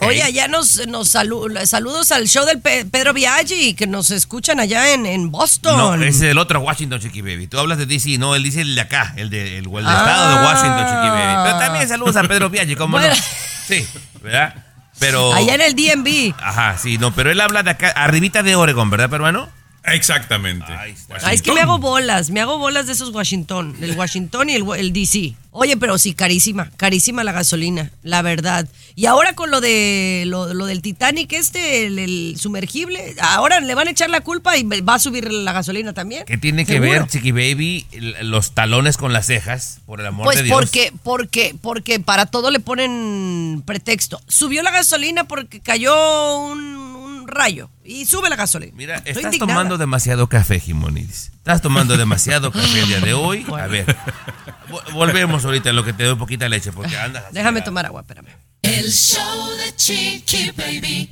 Oye, allá nos, nos salu- saludos al show del Pe- Pedro Viaggi, que nos escuchan allá en, en Boston. No, ese es el otro Washington, Chiqui Baby. Tú hablas de DC, no, él dice el de acá, el, de, el, el Ah. estado de Washington, Chiqui Baby. Pero también saludos a Pedro Viaggi, ¿cómo Bueno. no? Sí, ¿verdad? Pero... Allá en el DMV. Ajá, sí, no, pero él habla de acá, arribita de Oregon, ¿verdad, peruano? Exactamente. Ay, es que me hago bolas, me hago bolas de esos Washington, el Washington y el, el DC. Oye, pero sí, carísima, carísima la gasolina, la verdad. Y ahora con lo de lo, lo del Titanic, este, el, el sumergible, ahora le van a echar la culpa y va a subir la gasolina también. ¿Qué tiene que Seguro. ver, Chiqui Baby, los talones con las cejas, por el amor Pues de Dios? porque, porque, porque para todo le ponen pretexto. Subió la gasolina porque cayó un, un rayo y sube la gasolina. Mira, Estoy estás indignada. tomando demasiado café, Jimonidis. Estás tomando demasiado café el día de hoy. A ver, vo- volvemos ahorita en lo que te doy poquita leche, porque andas así. Déjame tomar agua, espérame. El show de Chiqui Baby.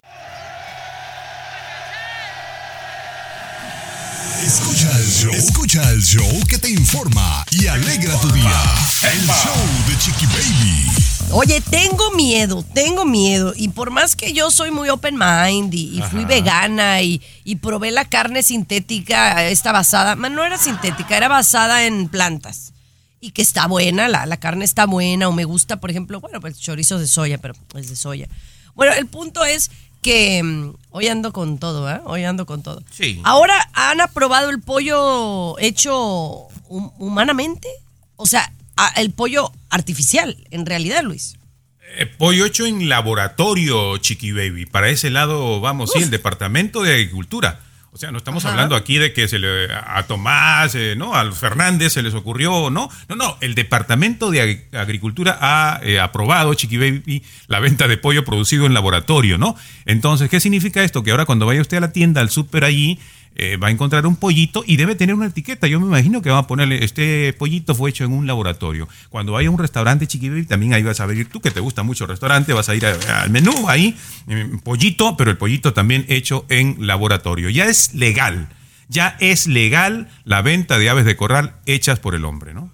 Escucha el show. Escucha el show que te informa y alegra tu día. El show de Chiqui Baby. Oye, tengo miedo, tengo miedo. Y por más que yo soy muy open mind y, y fui vegana y, y probé la carne sintética, esta basada, no era sintética, era basada en plantas. Y que está buena, la, la carne está buena, o me gusta, por ejemplo, bueno, pues chorizo de soya, pero es de soya. Bueno, el punto es que mm, hoy ando con todo, ¿eh? Hoy ando con todo. Sí. Ahora han aprobado el pollo hecho hum- humanamente. O sea, el pollo artificial, en realidad, Luis. Eh, pollo hecho en laboratorio, Chiqui Baby. Para ese lado, vamos, sí, el Departamento de Agricultura. O sea, no estamos Ajá. hablando aquí de que se le, a Tomás, eh, ¿no? Al Fernández se les ocurrió, ¿no? No, no, el Departamento de Ag- Agricultura ha eh, aprobado, Chiqui Baby, la venta de pollo producido en laboratorio, ¿no? Entonces, ¿qué significa esto? Que ahora cuando vaya usted a la tienda, al súper allí, eh, va a encontrar un pollito y debe tener una etiqueta. Yo me imagino que va a ponerle, este pollito fue hecho en un laboratorio. Cuando vaya a un restaurante, Chiqui Baby, también ahí vas a ver, tú que te gusta mucho el restaurante, vas a ir al menú ahí, eh, pollito, pero el pollito también hecho en laboratorio. Ya es legal, ya es legal la venta de aves de corral hechas por el hombre, ¿no?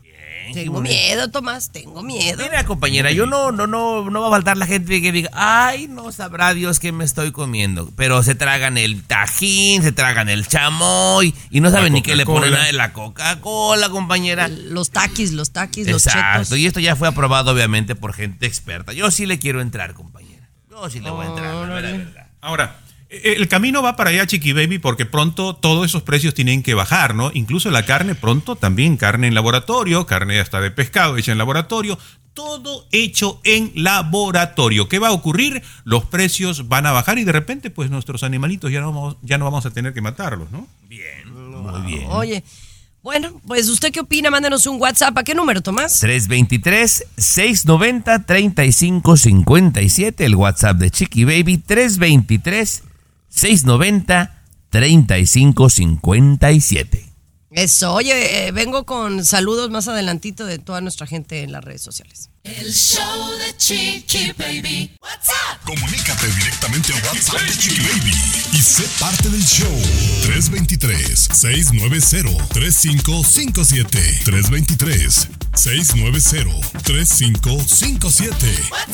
Tengo miedo, Tomás, tengo miedo. Mira, compañera, yo no, no, no, no va a faltar la gente que diga, ay, no sabrá Dios qué me estoy comiendo. Pero se tragan el tajín, se tragan el chamoy y no saben ni qué le ponen nada de la Coca-Cola, compañera. Los taquis, los taquis, los Exacto, chetos. y esto ya fue aprobado obviamente por gente experta. Yo sí le quiero entrar, compañera. Yo sí le voy a entrar, la verdad, la verdad. Ahora, el camino va para allá, Chiqui Baby, porque pronto todos esos precios tienen que bajar, ¿no? Incluso la carne, pronto también carne en laboratorio, carne hasta de pescado hecha en laboratorio, todo hecho en laboratorio. ¿Qué va a ocurrir? Los precios van a bajar y de repente, pues nuestros animalitos ya no vamos, ya no vamos a tener que matarlos, ¿no? Muy bien. Oye, bueno, pues ¿usted qué opina? Mándenos un WhatsApp. ¿A qué número, Tomás? 323-690-3557, el WhatsApp de Chiqui Baby, 323-690-3557. Eso, oye, eh, vengo con saludos más adelantito de toda nuestra gente en las redes sociales. El show de Chiqui Baby. What's up? Comunícate directamente a WhatsApp de Chiqui Baby y sé parte del show. 323-690-3557. 323-690-3557.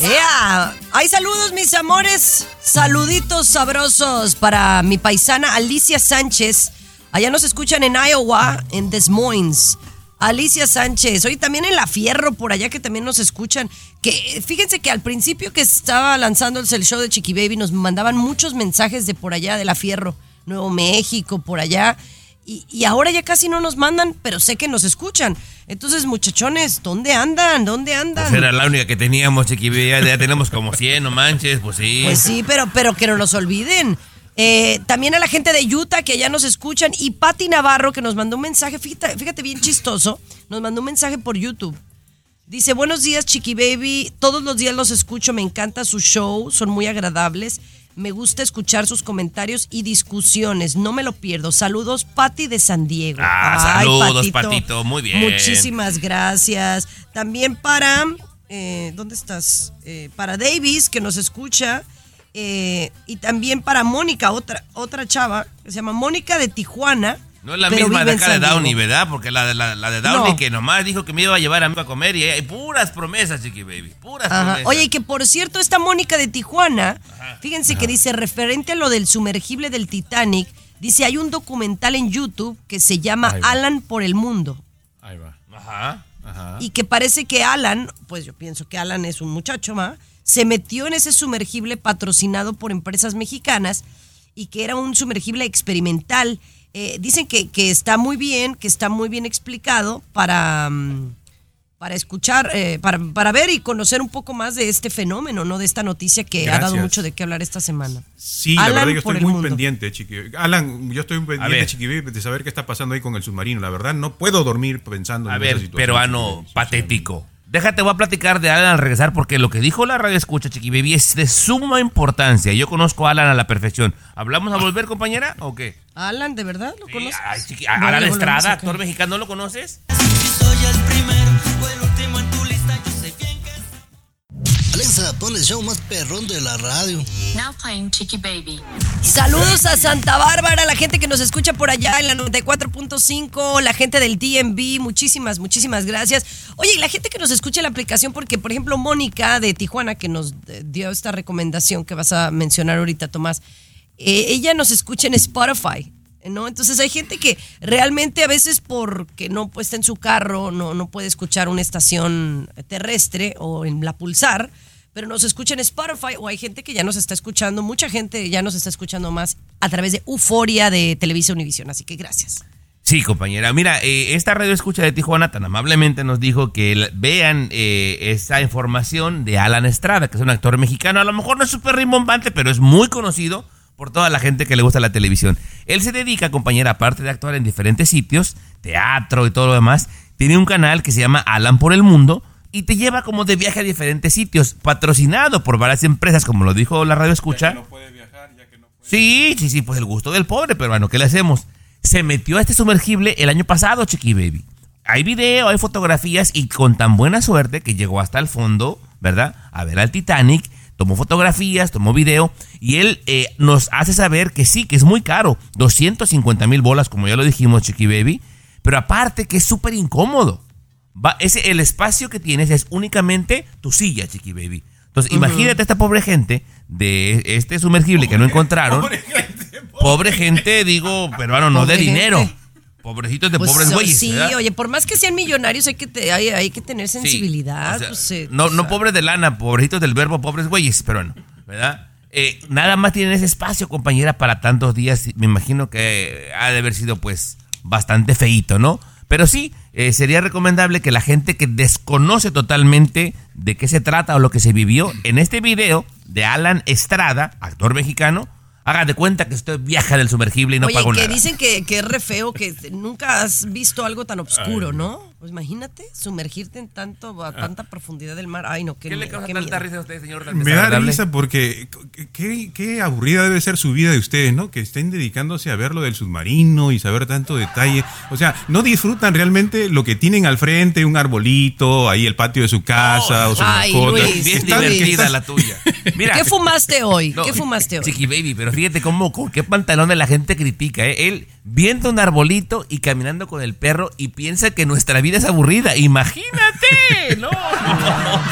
¡Ea! Hay saludos, mis amores. Saluditos sabrosos para mi paisana Alicia Sánchez. Allá nos escuchan en Iowa, en Des Moines. Alicia Sánchez, hoy también en La Fierro, por allá que también nos escuchan. Que fíjense que al principio que estaba lanzando el show de Chiqui Baby, nos mandaban muchos mensajes de por allá, de La Fierro, Nuevo México, por allá. Y, y ahora ya casi no nos mandan, pero sé que nos escuchan. Entonces, muchachones, ¿dónde andan? ¿Dónde andan? Pues era la única que teníamos, Chiqui Baby, ya, ya tenemos como 100, no manches, pues sí. Pues sí, pero, pero que no nos olviden. Eh, también a la gente de Utah que allá nos escuchan y Patti Navarro que nos mandó un mensaje, fíjate, fíjate bien chistoso, nos mandó un mensaje por YouTube. Dice, buenos días Chiqui Baby, todos los días los escucho, me encanta su show, son muy agradables. Me gusta escuchar sus comentarios y discusiones. No me lo pierdo. Saludos, Patti de San Diego. Ah, Ay, saludos, Patito. Muy bien. Muchísimas gracias. También para. eh, ¿Dónde estás? Eh, para Davis, que nos escucha. eh, y también para Mónica, otra, otra chava, que se llama Mónica de Tijuana. No es la pero misma de acá de. Downey, ¿verdad? Porque la de, la, la de Downey No. que nomás dijo que me iba a llevar a mí a comer y hay puras promesas, Chiqui Baby. Puras Ajá. promesas. Oye, y que por cierto, esta Mónica de Tijuana, fíjense que dice, referente a lo del sumergible del Titanic, dice, hay un documental en YouTube que se llama. Alan por el mundo. Ahí va. Ajá. Ajá. Y que parece que Alan, pues yo pienso que Alan es un muchacho más, se metió en ese sumergible patrocinado por empresas mexicanas y que era un sumergible experimental. Eh, dicen que, que está muy bien, que está muy bien explicado para, mm, para escuchar, eh, para, para ver y conocer un poco más de este fenómeno, ¿no? De esta noticia que ha dado mucho de qué hablar esta semana. Sí, la Alan verdad yo por estoy muy mundo. pendiente, Chiqui. Alan, yo estoy muy pendiente, Chiqui de saber qué está pasando ahí con el submarino. La verdad, no puedo dormir pensando A en esa ver, situación. peruano patético. Déjate, voy a platicar de Alan al regresar porque lo que dijo la radio escucha, Chiqui Baby, es de suma importancia. Yo conozco a Alan a la perfección. ¿Hablamos a volver, compañera, o qué? Alan, ¿de verdad? ¿Lo conoces? Ay, chiqui- Alan Estrada, actor mexicano, ¿no lo conoces? Alexa, pon el show más perrón de la radio. Now playing Chicky Baby. Saludos a Santa Bárbara, la gente que nos escucha por allá en la 94.5, la gente del DMV, muchísimas, muchísimas gracias. Oye, y la gente que nos escucha en la aplicación, porque por ejemplo Mónica de Tijuana, que nos dio esta recomendación que vas a mencionar ahorita, Tomás, eh, ella nos escucha en Spotify. ¿No? Entonces hay gente que realmente a veces porque no pues, está en su carro, no, no puede escuchar una estación terrestre o en la pulsar, pero nos escucha en Spotify o hay gente que ya nos está escuchando, mucha gente ya nos está escuchando más a través de Euforia de Televisa Univisión, así que gracias. Sí, compañera. Mira, eh, esta radio escucha de Tijuana tan amablemente nos dijo que vean eh, esa información de Alan Estrada, que es un actor mexicano. A lo mejor no es súper rimbombante, pero es muy conocido por toda la gente que le gusta la televisión. Él se dedica, compañera, aparte de actuar en diferentes sitios, teatro y todo lo demás, tiene un canal que se llama Alan por el Mundo y te lleva como de viaje a diferentes sitios, patrocinado por varias empresas, como lo dijo la radio escucha. Sí, sí, sí, pues el gusto del pobre, pero bueno, ¿qué le hacemos? Se metió a este sumergible el año pasado, Chiqui Baby. Hay video, hay fotografías y con tan buena suerte que llegó hasta el fondo, ¿verdad? A ver al Titanic, tomó fotografías, tomó video y él eh, nos hace saber que sí, que es muy caro, 250 mil bolas, como ya lo dijimos, Chiqui Baby, pero aparte que es súper incómodo. Va, ese, el espacio que tienes es únicamente tu silla, Chiqui Baby. Entonces, imagínate a esta pobre gente de este sumergible que no encontraron. Pobre gente, digo, peruano, no Pobre de dinero. gente. Pobrecitos de Pues, pobres güeyes. sí, ¿verdad? oye, por más que sean millonarios hay que, te- hay, hay que tener Sí, sensibilidad. o sea, pues, eh, no, o no pobres de lana, pobrecitos del verbo, pobres güeyes, pero no, ¿verdad? Eh, nada más tienen ese espacio, compañera, para tantos días. Me imagino que ha de haber sido, pues, bastante feíto, ¿no? Pero sí, eh, sería recomendable que la gente que desconoce totalmente de qué se trata o lo que se vivió en este video de Alan Estrada, actor mexicano, haga de cuenta que usted viaja del sumergible y no Oye, pagó que nada. dicen que, que es re feo, que nunca has visto algo tan oscuro, ¿no? Pues imagínate sumergirte en tanto a tanta profundidad del mar. Ay, no, qué, ¿Qué le causa qué tanta miedo. risa a usted, señor? Me da risa porque qué, qué aburrida debe ser su vida de ustedes, ¿no? Que estén dedicándose a ver lo del submarino y saber tanto detalle. O sea, no disfrutan realmente lo que tienen al frente, un arbolito, ahí el patio de su casa o su Ay, mascota. Luis, Bien divertida la tuya. Mira, ¿Qué fumaste hoy? No, ¿Qué fumaste hoy? Chiqui Baby, pero fíjate cómo, con qué pantalones la gente critica, ¿eh? Él viendo un arbolito y caminando con el perro y piensa que nuestra vida es aburrida. Imagínate, no.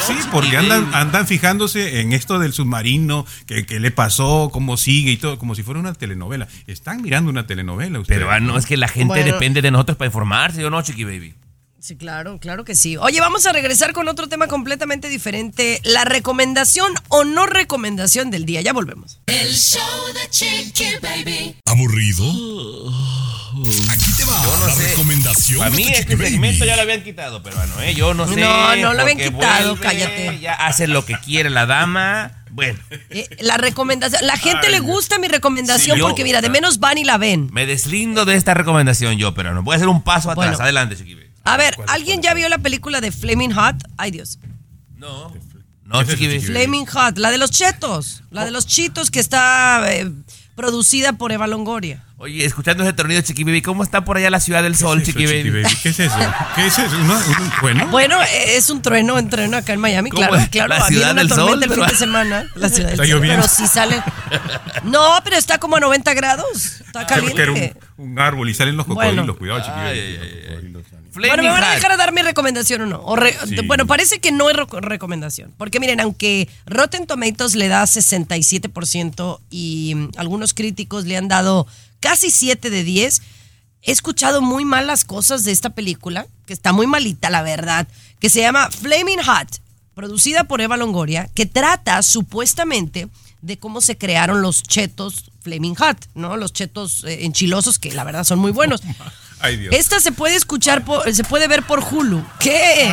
Sí, porque andan, andan fijándose en esto del submarino, que, qué le pasó, cómo sigue y todo, como si fuera una telenovela. Están mirando una telenovela ustedes. Pero ah, no, es que la gente Bueno. depende de nosotros para informarse, ¿o no, Chiqui Baby? Sí, claro, claro que sí. Oye, vamos a regresar con otro tema completamente diferente. La recomendación o no recomendación del día. Ya volvemos. El show de Chiqui Baby. ¿Aburrido? Aquí te va no la sé. recomendación A mí este Baby. segmento ya lo habían quitado, pero bueno, ¿eh? yo no sé. No, no lo habían quitado, vuelve, cállate. Ya hace lo que quiere la dama. Bueno, Eh, la recomendación. La gente Ay, le gusta mi recomendación Sí, yo- porque, mira, de menos van y la ven. me deslindo de esta recomendación yo, pero no voy a hacer un paso atrás. Bueno. Adelante, Chiqui Baby. A ver, ¿alguien ya vio la película de Flaming Hot? Ay, Dios. No. No, Chiqui Baby. Flaming Hot, la de los chetos, la de los chitos que está eh, producida por Eva Longoria. Oye, escuchando ese tornillo, Chiqui Baby, ¿cómo está por allá la ciudad del sol, eso, Chiqui Baby? Chiqui Baby? ¿Qué es eso? ¿Qué es eso? ¿Una- un- bueno, Bueno, eh, es un trueno, un trueno acá en Miami, ¿Cómo claro, es? claro. La había ciudad una del tormenta sol, el fin pero- de semana. La ciudad del Está sol, lloviendo. Pero sí sale. No, pero está como a 90 grados. Está que era caliente. un, un árbol y salen los Bueno. cocodrilos. Cuidado, Chiqui Baby. Los cocodrilos Bueno, ¿me van a dejar a dar mi recomendación o no? O re- Sí. Bueno, parece que no es reco- recomendación. Porque miren, aunque Rotten Tomatoes le da 67% y mm, algunos críticos le han dado casi 7 de 10, he escuchado muy malas cosas de esta película, que está muy malita, la verdad, que se llama Flaming Hot, producida por Eva Longoria, que trata supuestamente de cómo se crearon los chetos Flaming Hot, ¿no? Los chetos eh, enchilosos, que la verdad son muy buenos. Ay, Dios. Esta se puede escuchar, por- se puede ver por Hulu. ¿Qué?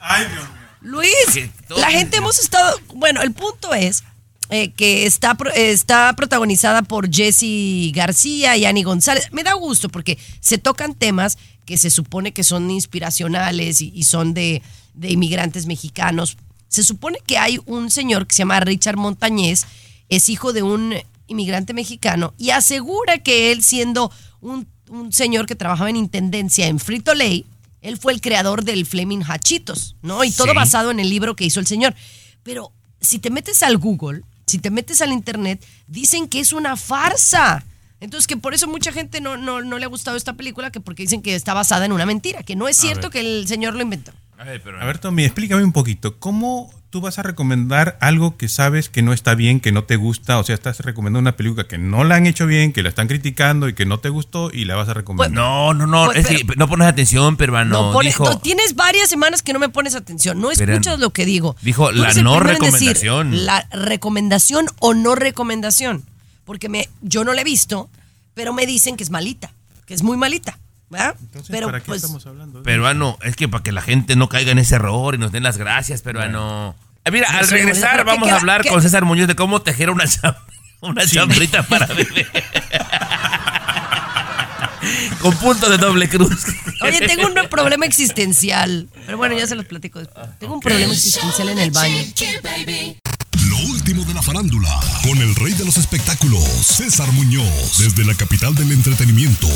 Ay, Dios mío. Luis, Que todo- la gente hemos estado. Bueno, el punto es eh, que está, pro- está protagonizada por Jesse García y Ani González. Me da gusto porque se tocan temas que se supone que son inspiracionales y, y son de, de inmigrantes mexicanos. Se supone que hay un señor que se llama Richard Montañez, es hijo de un inmigrante mexicano y asegura que él, siendo un, un señor que trabajaba en intendencia en Frito Lay, él fue el creador del Flaming Hachitos, ¿no? Y todo Sí. basado en el libro que hizo el señor. Pero si te metes al Google, si te metes al Internet, dicen que es una farsa. Entonces, que por eso mucha gente no, no, no le ha gustado esta película, que porque dicen que está basada en una mentira, que no es cierto que el señor lo inventó. A ver, pero- A ver, Tommy, explícame un poquito. ¿Cómo tú vas a recomendar algo que sabes que no está bien, que no te gusta? O sea, estás recomendando una película que no la han hecho bien, que la están criticando y que no te gustó y la vas a recomendar. No, no, no, Pues, es pero- que no pones atención, peruano. No pone- dijo, no, tienes varias semanas que no me pones atención, no Pero- escuchas lo que digo. dijo la no decir recomendación. la recomendación o no recomendación, porque me, yo no la he visto, pero me dicen que es malita, que es muy malita, ¿verdad? Entonces, pero ¿para qué pues estamos hablando? peruano, es que para que la gente no caiga en ese error y nos den las gracias, peruano. Ah, Mira, al regresar pero ¿qué vamos a hablar qué- con César Muñoz de cómo tejer una, cham- una chambrita para bebé. con punto de doble cruz. Oye, tengo un problema existencial. Pero bueno, ya se los platico después. Tengo un problema existencial en el baño. Lo último de la farándula, con el rey de los espectáculos, César Muñoz, desde la capital del entretenimiento,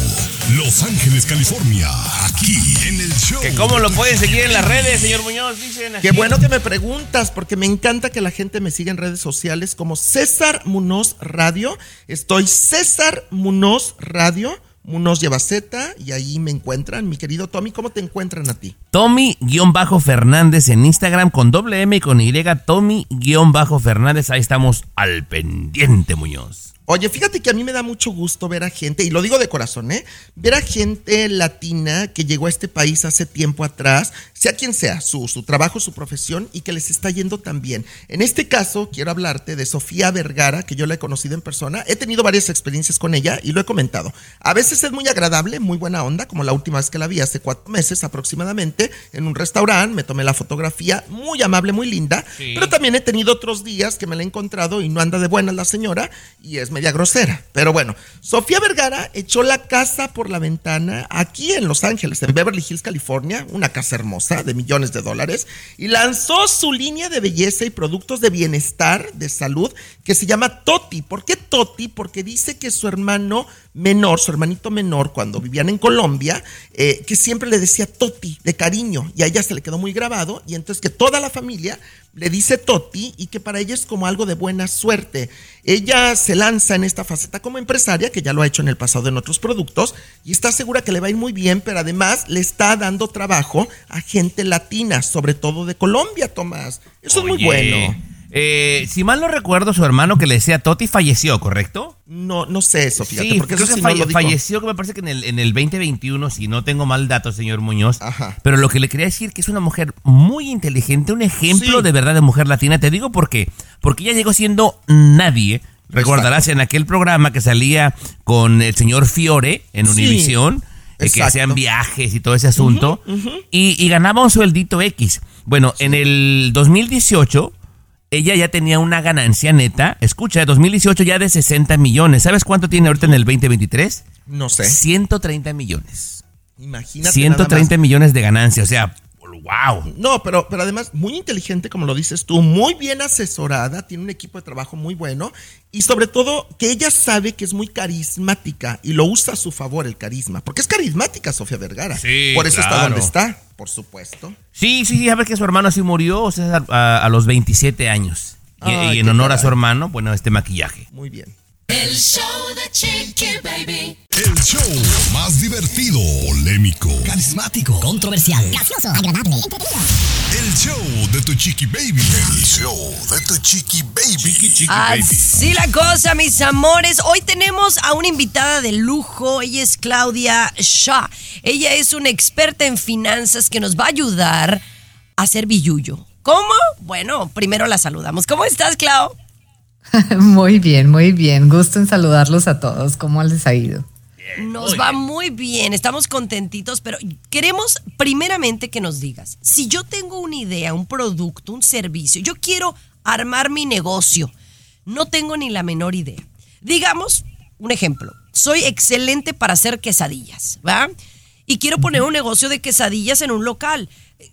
Los Ángeles, California, aquí en el show. Que ¿Cómo lo pueden seguir en las redes, señor Muñoz? Dicen. Qué bueno que me preguntas, porque me encanta que la gente me siga en redes sociales como César Munoz Radio. Estoy César Munoz Radio. Munoz lleva Z y ahí me encuentran. Mi querido Tommy, ¿cómo te encuentran a ti? Tommy-Fernández en Instagram con doble M y con Y. Tommy-Fernández. Ahí estamos al pendiente, Muñoz. Oye, fíjate que a mí me da mucho gusto ver a gente, y lo digo de corazón, ¿eh? Ver a gente latina que llegó a este país hace tiempo atrás, sea quien sea, su, su trabajo, su profesión, y que les está yendo tan bien. En este caso, quiero hablarte de Sofía Vergara, que yo la he conocido en persona. He tenido varias experiencias con ella y lo he comentado. A veces es muy agradable, muy buena onda, como la última vez que la vi hace cuatro meses aproximadamente, en un restaurante, me tomé la fotografía, muy amable, muy linda, Sí. pero también he tenido otros días que me la he encontrado y no anda de buenas la señora y es media grosera. Pero bueno, Sofía Vergara echó la casa por la ventana aquí en Los Ángeles, en Beverly Hills, California, una casa hermosa de millones de dólares, y lanzó su línea de belleza y productos de bienestar, de salud, que se llama Toti. ¿Por qué Toti? Porque dice que su hermano menor, su hermanito menor, cuando vivían en Colombia, eh, que siempre le decía Toti, de cariño, y a ella se le quedó muy grabado, y entonces que toda la familia le dice Toti y que para ella es como algo de buena suerte. Ella se lanza en esta faceta como empresaria, que ya lo ha hecho en el pasado en otros productos, y está segura que le va a ir muy bien, pero además le está dando trabajo a gente latina, sobre todo de Colombia, Tomás. Eso es muy bueno. Eh, si mal no recuerdo, su hermano que le decía Toti falleció, ¿correcto? No, no sé eso, fíjate, sí, porque creo eso que sí falle- falleció, que me parece que en el, en el 2021, si no tengo mal dato, señor Muñoz. Ajá. Pero lo que le quería decir que es una mujer muy inteligente, un ejemplo Sí. de verdad de mujer latina. Te digo por qué. Porque ella llegó siendo nadie. Recordarás en aquel programa que salía con el señor Fiore en Sí. Univisión, eh, que hacían viajes y todo ese asunto, y, y ganaba un sueldito X. Bueno, en el 2018 ella ya tenía una ganancia neta, escucha, 2018 ya de 60 millones. ¿Sabes cuánto tiene ahorita en el 2023? No sé. 130 millones. Imagínate. 130 nada millones de ganancia, o sea, wow. No, pero, pero además muy inteligente, como lo dices tú, muy bien asesorada, tiene un equipo de trabajo muy bueno y sobre todo que ella sabe que es muy carismática y lo usa a su favor el carisma, porque es carismática Sofía Vergara. Sí, por eso está donde está, por supuesto. Sí, sí, sí, ya ves que su hermano así murió, o sea, a, a los 27 años. Y, Ay, y en honor a su hermano, bueno, este maquillaje. Muy bien. El show de Chiqui Baby. El show más divertido, polémico, Carismático, controversial, gracioso, agradable, entretenido. el show de tu chiqui baby. El show de tu chiqui baby. Chiqui, chiqui Así la cosa, mis amores. Hoy tenemos a una invitada de lujo. Ella es Claudia Shaw. Ella es una experta en finanzas que nos va a ayudar a hacer billuyo. ¿Cómo? Bueno, primero la saludamos. ¿Cómo estás, Clau? Muy bien, muy bien. Gusto en saludarlos a todos. ¿Cómo les ha ido? Nos va muy bien, estamos contentitos, pero queremos primeramente que nos digas, si yo tengo una idea, un producto, un servicio, yo quiero armar mi negocio, no tengo ni la menor idea. Digamos, un ejemplo, soy excelente para hacer quesadillas, ¿va? Y quiero poner un negocio de quesadillas en un local.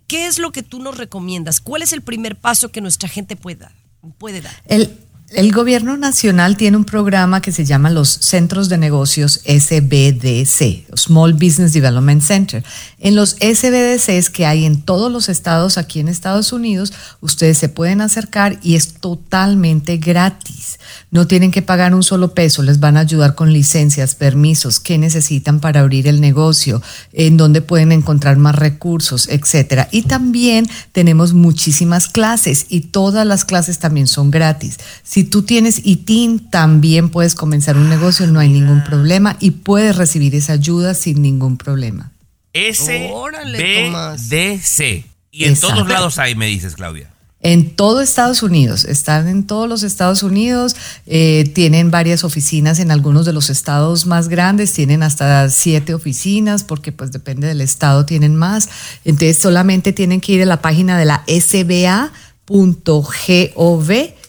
¿Qué es lo que tú nos recomiendas? ¿Cuál es el primer paso que nuestra gente pueda, puede dar? El, el gobierno nacional tiene un programa que se llama los Centros de Negocios SBDC, Small Business Development Center. En los SBDCs que hay en todos los estados aquí en Estados Unidos, ustedes se pueden acercar y es totalmente gratis. No tienen que pagar un solo peso, les van a ayudar con licencias, permisos, qué necesitan para abrir el negocio, en dónde pueden encontrar más recursos, etcétera. Y también tenemos muchísimas clases y todas las clases también son gratis. Si tú tienes ITIN, también puedes comenzar un negocio, no hay ningún problema y puedes recibir esa ayuda sin ningún problema. SBDC. Y en Exacto. todos lados hay, me dices, Claudia. En todo Estados Unidos, están en todos los Estados Unidos, eh, tienen varias oficinas en algunos de los estados más grandes, tienen hasta siete oficinas, porque pues depende del estado, tienen más. Entonces solamente tienen que ir a la página de la sba.gov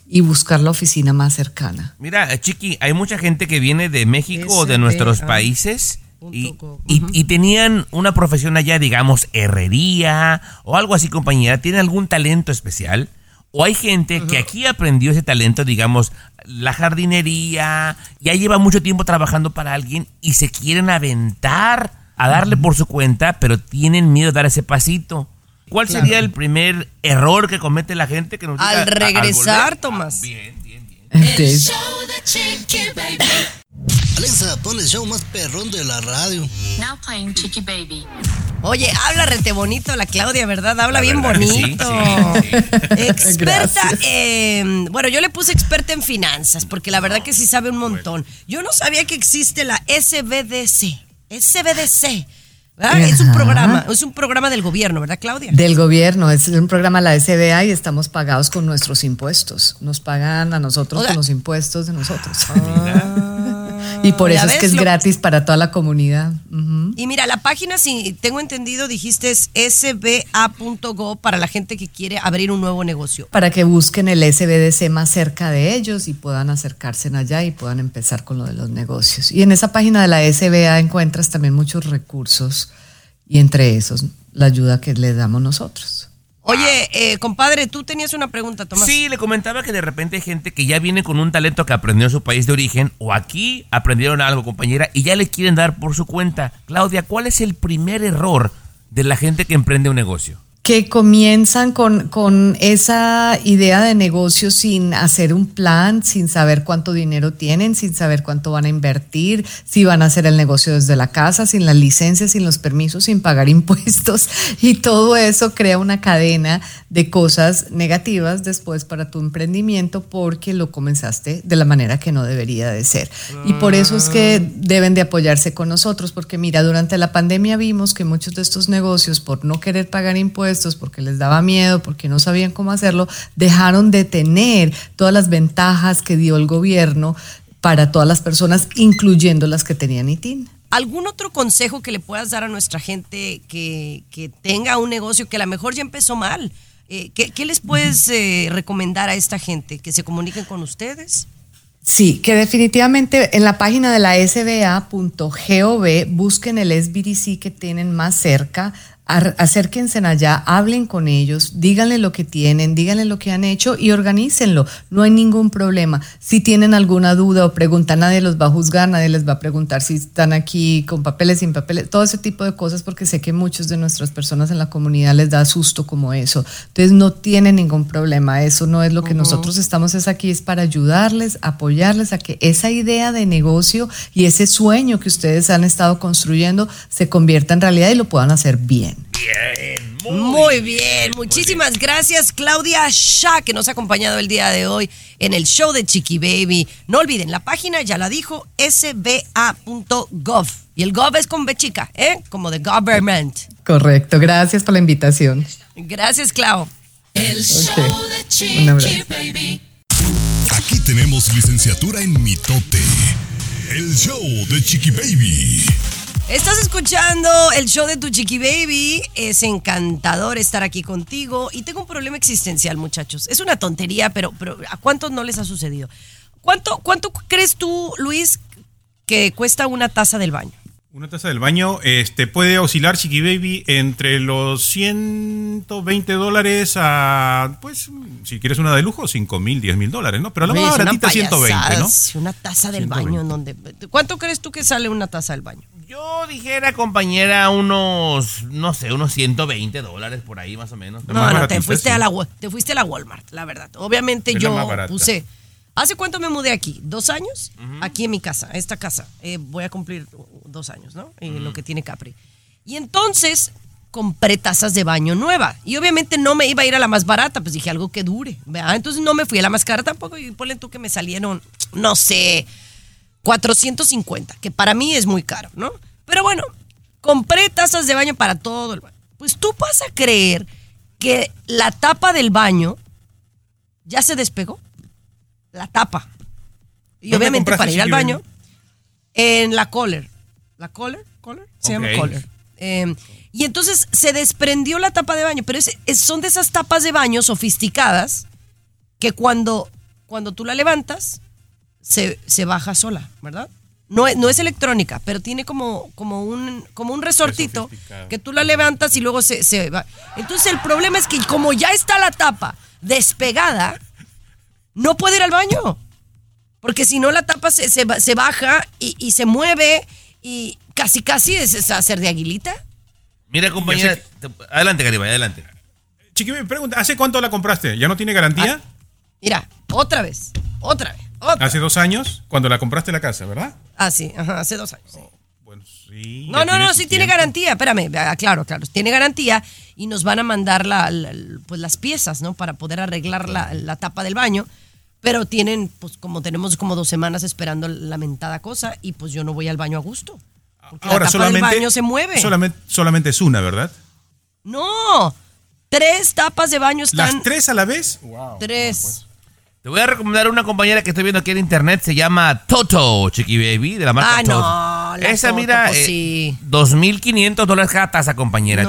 y buscar la oficina más cercana. Mira, Chiqui, hay mucha gente que viene de México o de nuestros SBA. países y, y- y tenían una profesión allá, digamos, herrería o algo así, compañía. ¿Tienen algún talento especial? O hay gente que aquí aprendió ese talento, digamos, la jardinería, ya lleva mucho tiempo trabajando para alguien y se quieren aventar a darle por su cuenta, pero tienen miedo de dar ese pasito. ¿Cuál Claro. sería el primer error que comete la gente que nos diga, Al a- al regresar, volver? Tomás. El show de Chiqui Baby. Alexa, pon el show más perrón de la radio. Now playing Chiqui Baby. Oye, habla rete bonito la Claudia, ¿verdad? Habla La bien verdad que sí, bonito. sí, Experta, en- bueno, yo le puse experta en finanzas, porque la verdad que sí sabe un montón. Yo no sabía que existe la SBDC. SBDC. Es un programa, es un programa del gobierno, ¿verdad, Claudia? Del gobierno, es un programa de la SBA y estamos pagados con nuestros impuestos. Nos pagan a nosotros O sea- con los impuestos de nosotros. Y por eso es que es lo- gratis para toda la comunidad. Y mira, la página, si tengo entendido, dijiste es sba.go para la gente que quiere abrir un nuevo negocio. Para que busquen el SBDC más cerca de ellos y puedan acercarse allá y puedan empezar con lo de los negocios. Y en esa página de la SBA encuentras también muchos recursos y entre esos la ayuda que le damos nosotros. Oye, eh, compadre, tú tenías una pregunta, Tomás. Sí, le comentaba que de repente hay gente que ya viene con un talento que aprendió en su país de origen o aquí aprendieron algo, compañera, y ya le quieren dar por su cuenta. Claudia, ¿cuál es el primer error de la gente que emprende un negocio? Que comienzan con, con esa idea de negocio sin hacer un plan, sin saber cuánto dinero tienen, sin saber cuánto van a invertir, si van a hacer el negocio desde la casa, sin las licencias, sin los permisos, sin pagar impuestos. Y todo eso crea una cadena de cosas negativas después para tu emprendimiento porque lo comenzaste de la manera que no debería de ser. Y por eso es que deben de apoyarse con nosotros, porque mira, durante la pandemia vimos que muchos de estos negocios, por no querer pagar impuestos, porque les daba miedo, porque no sabían cómo hacerlo, dejaron de tener todas las ventajas que dio el gobierno para todas las personas, incluyendo las que tenían ITIN. ¿Algún otro consejo que le puedas dar a nuestra gente que, que tenga un negocio que a lo mejor ya empezó mal? Eh, ¿qué, qué les puedes eh, recomendar a esta gente? ¿Que se comuniquen con ustedes? Sí, que definitivamente en la página de la sba.gov busquen el SBDC que tienen más cerca, acérquense allá, hablen con ellos, díganle lo que tienen, díganle lo que han hecho y organícenlo. No hay ningún problema. Si tienen alguna duda o pregunta, nadie los va a juzgar, nadie les va a preguntar si están aquí con papeles, sin papeles, todo ese tipo de cosas, porque sé que muchos de nuestras personas en la comunidad les da susto como eso. Entonces no tienen ningún problema. Eso no es lo que nosotros estamos es aquí, es para ayudarles, apoyarles a que esa idea de negocio y ese sueño que ustedes han estado construyendo se convierta en realidad y lo puedan hacer bien. Muy bien, muchísimas gracias Claudia Shah que nos ha acompañado el día de hoy en el show de Chiqui Baby. No olviden, la página ya la dijo, sba.gov. Y el gov es con B chica, ¿eh? Como de government. Correcto, gracias por la invitación. Gracias, Clau. El show de Chiqui. Baby. Aquí tenemos licenciatura en mitote. El show de Chiqui Baby. Estás escuchando el show de tu Chiqui Baby. Es encantador estar aquí contigo. Y tengo un problema existencial, muchachos. Es una tontería, pero, pero ¿a cuántos no les ha sucedido? ¿Cuánto, ¿Cuánto crees tú, Luis, que cuesta una taza del baño? Una taza del baño este, puede oscilar, Chiqui Baby, entre los 120 dólares a, pues, si quieres una de lujo, 5 mil, 10 mil dólares, ¿no? Pero la más baratita, 120, ¿no? Una taza del 120. baño en donde... ¿Cuánto crees tú que sale una taza del baño? Yo dijera, compañera, unos, no sé, unos 120 dólares por ahí más o menos. No, no, te fuiste, a la, te fuiste a la Walmart, la verdad. Obviamente Es yo puse... ¿Hace cuánto me mudé aquí? ¿Dos años? Aquí en mi casa, esta casa. Eh, voy a cumplir dos años, ¿no? Eh, Lo que tiene Capri. Y entonces compré tazas de baño nueva. Y obviamente no me iba a ir a la más barata, pues dije algo que dure. ¿verdad? Entonces no me fui a la más cara tampoco. Y ponle tú que me salieron, no sé, 450, que para mí es muy caro, ¿no? Pero bueno, compré tazas de baño para todo el baño. Pues tú vas a creer que la tapa del baño ya se despegó. La tapa. Y ¿Dónde obviamente para ir al baño, en la Kohler. ¿La Kohler? ¿Kohler? Se llama Ok. Kohler. Eh, y entonces se desprendió la tapa de baño, pero es- es- son de esas tapas de baño sofisticadas que cuando, cuando tú la levantas, se, se baja sola, ¿verdad? No, es- no es electrónica, pero tiene como, como, un, como un resortito que tú la levantas y luego se, se va. Entonces el problema es que como ya está la tapa despegada, no puede ir al baño. Porque si no la tapa se, se, se baja y, y se mueve y casi casi es, es hacer de aguilita. Mira, compañera, te- adelante, Garibay, adelante. Chiqui Baby, pregunta, ¿hace cuánto la compraste? ¿Ya no tiene garantía? Mira, otra vez, otra vez, otra. Hace dos años, cuando la compraste la casa, ¿verdad? Ah, sí, ajá, hace dos años. sí. Sí, No, ya no, no, su sí tiene garantía. Espérame, ah, claro, claro. Tiene garantía y nos van a mandar la, la- pues las piezas, ¿no? Para poder arreglar la, la tapa del baño. Pero tienen, pues como tenemos como dos semanas esperando la mentada cosa y pues yo no voy al baño a gusto. Porque Ahora la tapa solamente, del baño se mueve. Solamente, solamente es una, ¿verdad? No, tres tapas de baño están. ¿Las tres a la vez? Tres. Te voy a recomendar una compañera que estoy viendo aquí en internet, se llama Toto Chiqui Baby, de la marca Ah, Toto. no, la Esa, Toto, mira, pues eh, sí. 2.500 dólares cada taza, compañera.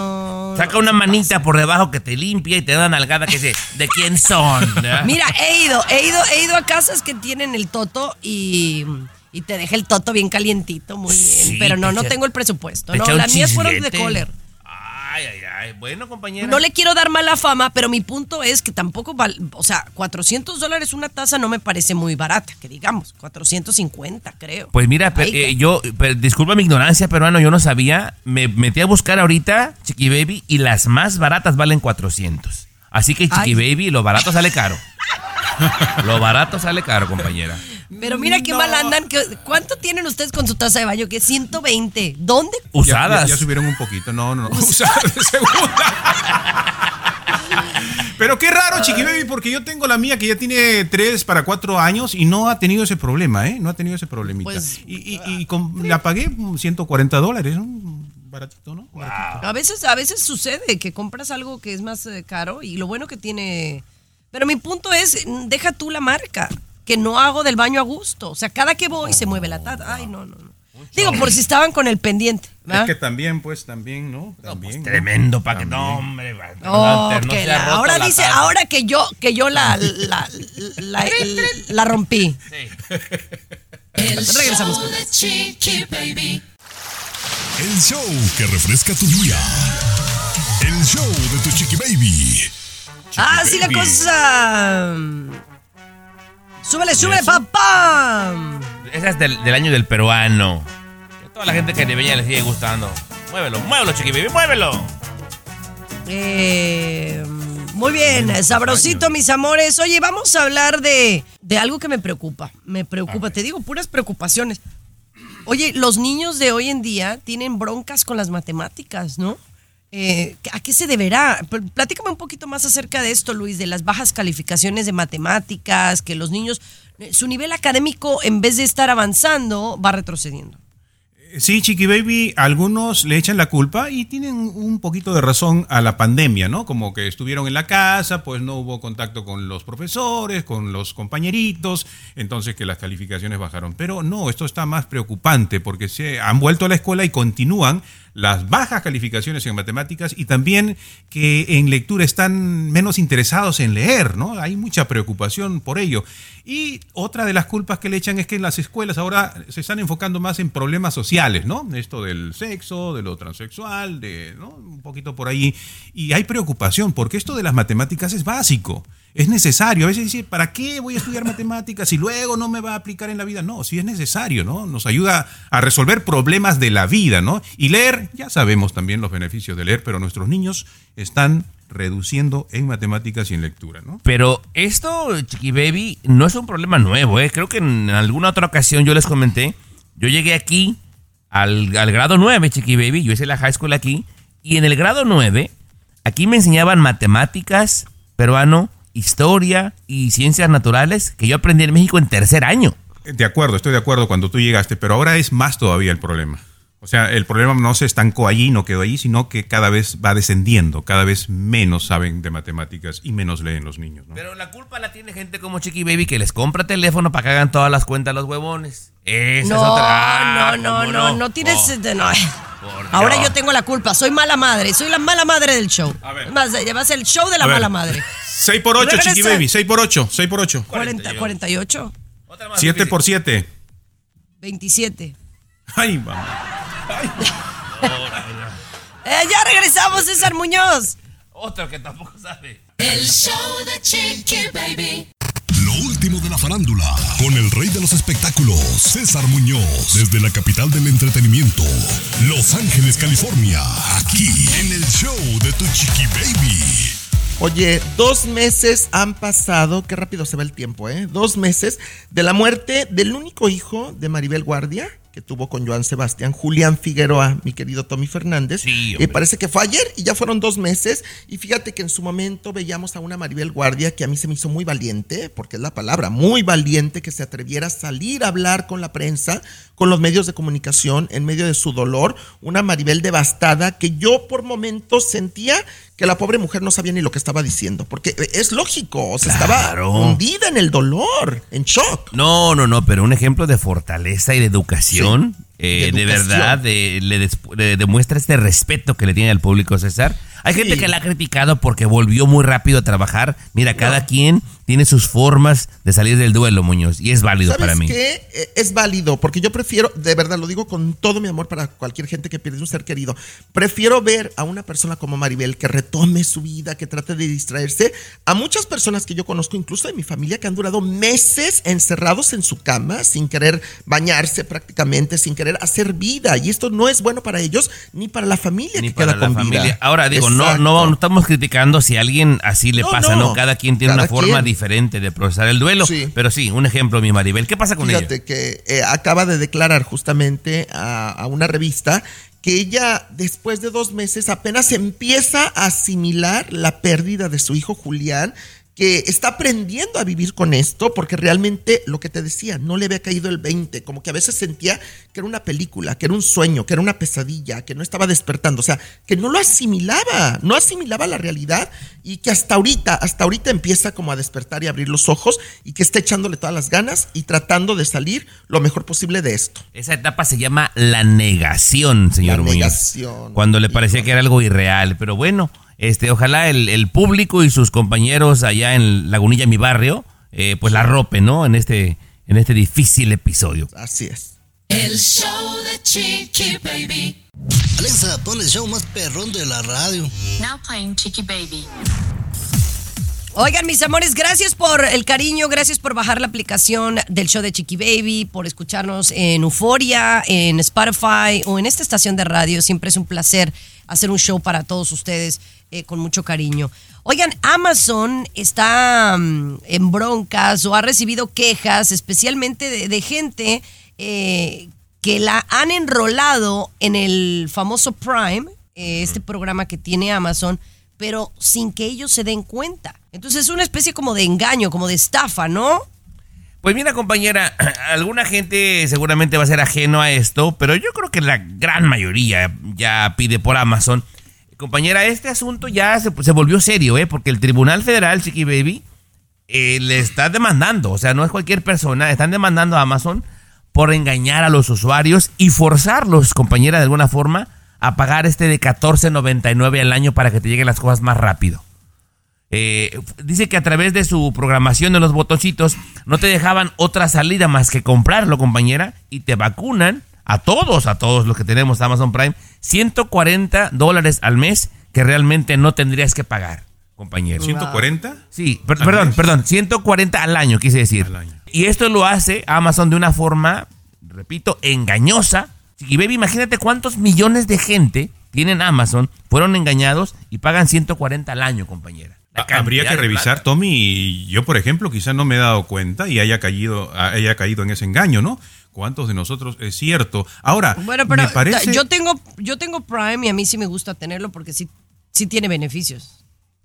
Saca una manita por debajo que te limpia y te da una nalgada que dice, ¿de quién son? Mira, he ido, he ido, he ido a casas que tienen el toto y, y te deja el toto bien calientito, muy bien. Sí, pero no, no tengo el presupuesto. No, las mías fueron de chislete. Ay, ay, ay. Bueno, compañera. No le quiero dar mala fama, pero mi punto es que tampoco, val- o sea, 400 dólares una taza no me parece muy barata, que digamos, 450 creo. Pues mira, eh, yo, pe- disculpa mi ignorancia, peruano, yo no sabía. Me metí a buscar ahorita Chiqui Baby y las más baratas valen 400. Así que Chiqui Ay. Baby, lo barato sale caro. lo barato sale caro, compañera. Pero mira qué mal andan. que- ¿Cuánto tienen ustedes con su taza de baño? Que 120. ¿Dónde? Usadas. Ya, ya subieron un poquito. No, no, no. Usadas de segunda. Pero qué raro, Chiqui Baby, porque yo tengo la mía que ya tiene 3 para 4 años y no ha tenido ese problema, ¿eh? No ha tenido ese problemita. Pues, y y, y con- la pagué 140 dólares, ¿no? Baratito, ¿no? A veces, a veces sucede que compras algo que es más eh, caro y lo bueno que tiene. Pero mi punto es, mm, deja tú la marca, que no hago del baño a gusto. O sea, cada que voy se mueve la taza. Ay, no, no, no. Digo, por si estaban con el pendiente. Que también, pues, también, ¿no? También. ¿no? Tremendo pa' que También. no, hombre. va- Oh, no, no que se la- ahora la dice, taza. ahora que yo, que yo la, la, la, la- la rompí. El Regresamos show de Chiqui Baby. El show que refresca tu día. El show de tu chiqui baby. Así la baby. cosa. Súbele, súbele, papá. Esa es del, del año del peruano. Que a toda la gente que le le sigue gustando. Muévelo, muévelo, chiqui baby, muévelo. Eh, muy bien, sabrosito, mis amores. Oye, vamos a hablar de, de algo que me preocupa. Me preocupa, te digo, puras preocupaciones. Oye, los niños de hoy en día tienen broncas con las matemáticas, ¿no? Eh, ¿A qué se deberá? Pl- Platícame un poquito más acerca de esto, Luis, de las bajas calificaciones de matemáticas, que los niños, eh, su nivel académico, en vez de estar avanzando, va retrocediendo. Sí, Chiqui Baby, algunos le echan la culpa y tienen un poquito de razón a la pandemia, ¿no? Como que estuvieron en la casa, pues no hubo contacto con los profesores, con los compañeritos, entonces que las calificaciones bajaron. Pero no, esto está más preocupante porque se han vuelto a la escuela y continúan las bajas calificaciones en matemáticas y también que en lectura están menos interesados en leer, ¿no? Hay mucha preocupación por ello. Y otra de las culpas que le echan es que en las escuelas ahora se están enfocando más en problemas sociales, ¿no? Esto del sexo, de lo transexual, de, ¿no? Un poquito por ahí. Y hay preocupación porque esto de las matemáticas es básico. Es necesario. A veces dice, ¿para qué voy a estudiar matemáticas si luego no me va a aplicar en la vida? No, sí es necesario, ¿no? Nos ayuda a resolver problemas de la vida, ¿no? Y leer, ya sabemos también los beneficios de leer, pero nuestros niños están reduciendo en matemáticas y en lectura, ¿no? Pero esto, Chiqui Baby, no es un problema nuevo, ¿eh? Creo que en alguna otra ocasión yo les comenté, yo llegué aquí al, al grado 9, Chiqui Baby, yo hice la high school aquí, y en el grado 9, aquí me enseñaban matemáticas, peruano, historia y ciencias naturales, que yo aprendí en México en tercer año. De acuerdo, estoy de acuerdo cuando tú llegaste, pero ahora es más todavía el problema. O sea, el problema no se estancó allí, no quedó allí, sino que cada vez va descendiendo, cada vez menos saben de matemáticas y menos leen los niños. ¿no? Pero la culpa la tiene gente como Chiqui Baby que les compra teléfono para que hagan todas las cuentas los huevones. Esa no, es otra. Ah, no, no, ¿cómo no, no tienes. Oh, de- no. Ahora yo tengo la culpa. Soy mala madre. Soy la mala madre del show. A ver. Llevas el show de la A ver. mala madre. 6 por 8, Regresa. Chiqui Baby, 6 por 8, 6 por 8. 40, 48, 7 por 7. 27. Ay, mamá. Eh, ya regresamos, César Muñoz. Otro que tampoco sabe. El show de Chiqui Baby. Lo último de la farándula, con el rey de los espectáculos, César Muñoz, desde la capital del entretenimiento, Los Ángeles, California, aquí en el show de tu chiqui baby. Oye, dos meses han pasado, qué rápido se va el tiempo, ¿eh? Dos meses de la muerte del único hijo de Maribel Guardia, que tuvo con Joan Sebastián, Julián Figueroa, mi querido Tommy Fernández. Sí, y hombre. parece que fue ayer y ya fueron dos meses. Y fíjate que en su momento veíamos a una Maribel Guardia que a mí se me hizo muy valiente, porque es la palabra, muy valiente, que se atreviera a salir a hablar con la prensa, con los medios de comunicación, en medio de su dolor. Una Maribel devastada que yo por momentos sentía que la pobre mujer no sabía ni lo que estaba diciendo, porque es lógico, o sea, Claro. estaba hundida en el dolor, en shock. No, no, no, pero un ejemplo de fortaleza y de educación. Sí, eh, de verdad, le, des- le demuestra este respeto que le tiene al público César. Hay Sí. gente que la ha criticado porque volvió muy rápido a trabajar. Mira, cada quien tiene sus formas de salir del duelo, Muñoz, y es válido ¿Sabes para mí. qué? Eh, Es válido, porque yo prefiero, de verdad lo digo con todo mi amor para cualquier gente que pierde un ser querido, prefiero ver a una persona como Maribel que retome su vida, que trate de distraerse, a muchas personas que yo conozco, incluso de mi familia, que han durado meses encerrados en su cama, sin querer bañarse prácticamente, sin querer hacer vida, y esto no es bueno para ellos ni para la familia Ni que para queda la con familia. vida. Ahora digo, no, Exacto. no, no estamos criticando si a alguien así le No, pasa, no. ¿no? Cada quien tiene Cada una forma quien. diferente de procesar el duelo. Sí. Pero sí, un ejemplo, mi Maribel. ¿Qué pasa con ella? Fíjate que eh, acaba de declarar justamente a, a una revista que ella después de dos meses apenas empieza a asimilar la pérdida de su hijo Julián que está aprendiendo a vivir con esto porque realmente lo que te decía, no le había caído el 20, como que a veces sentía que era una película, que era un sueño, que era una pesadilla, que no estaba despertando, o sea, que no lo asimilaba, no asimilaba la realidad y que hasta ahorita, hasta ahorita empieza como a despertar y abrir los ojos y que está echándole todas las ganas y tratando de salir lo mejor posible de esto. Esa etapa se llama la negación, señor La Muñoz. negación, Cuando le parecía que era algo irreal. Pero bueno, este, ojalá el, el público y sus compañeros allá en Lagunilla, mi barrio, eh, pues la ropen, ¿no? En este, en este difícil episodio. Así es. El show de Chiqui Baby. Alexa, pon el show más perrón de la radio. Now playing Chiqui Baby. Oigan, mis amores, gracias por el cariño, gracias por bajar la aplicación del show de Chiqui Baby, por escucharnos en Euforia, en Spotify o en esta estación de radio. Siempre es un placer hacer un show para todos ustedes eh, con mucho cariño. Oigan, Amazon está mm, en broncas o ha recibido quejas, especialmente de, de gente eh, que la han enrolado en el famoso Prime, eh, este programa que tiene Amazon, pero sin que ellos se den cuenta. Entonces es una especie como de engaño, como de estafa, ¿no? Pues mira, compañera, alguna gente seguramente va a ser ajeno a esto, pero yo creo que la gran mayoría ya pide por Amazon. Compañera, este asunto ya se, volvió serio, ¿eh? Porque el Tribunal Federal, Chiqui Baby, eh, le está demandando, o sea, no es cualquier persona, están demandando a Amazon por engañar a los usuarios y forzarlos, compañera, de alguna forma, a pagar este de 14.99 al año para que te lleguen las cosas más rápido. Eh, dice que a través de su programación de los botoncitos no te dejaban otra salida más que comprarlo, compañera, y te vacunan a todos, a todos los que tenemos Amazon Prime, 140 dólares al mes que realmente no tendrías que pagar, compañero. ¿140? Sí, per- perdón, perdón, 140 al año, quise decir. Y esto lo hace Amazon de una forma, repito, engañosa. Y baby, imagínate cuántos millones de gente tienen Amazon, fueron engañados y pagan 140 al año, compañera. Habría que revisar. Tommy, y yo, por ejemplo, quizás no me he dado cuenta y haya caído, haya caído en ese engaño, ¿no? ¿Cuántos de nosotros es cierto? Ahora, Bueno, pero me parece... yo tengo yo tengo Prime y a mí sí me gusta tenerlo porque sí, sí tiene beneficios.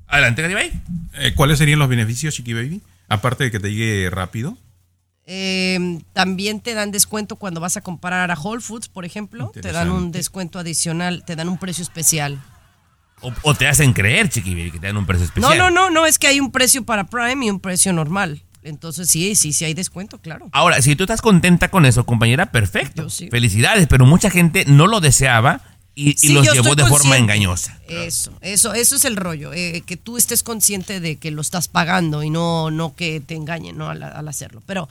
Adelante, Garibay. Eh, ¿Cuáles serían los beneficios, Chiqui Baby? Aparte de que te llegue rápido. Eh, también te dan descuento cuando vas a comprar a Whole Foods, por ejemplo. Te dan un descuento adicional, te dan un precio especial. O, o te hacen creer, Chiqui Baby, que te dan un precio especial. No, no, no, no, es que hay un precio para Prime y un precio normal. Entonces sí, sí, sí hay descuento, claro. Ahora, si tú estás contenta con eso, compañera, perfecto. Felicidades, pero mucha gente no lo deseaba y, y Sí, los llevó de forma engañosa. Eso, eso, eso es el rollo, eh, que tú estés consciente de que lo estás pagando y no, no que te engañen ¿no? al, al hacerlo. Pero,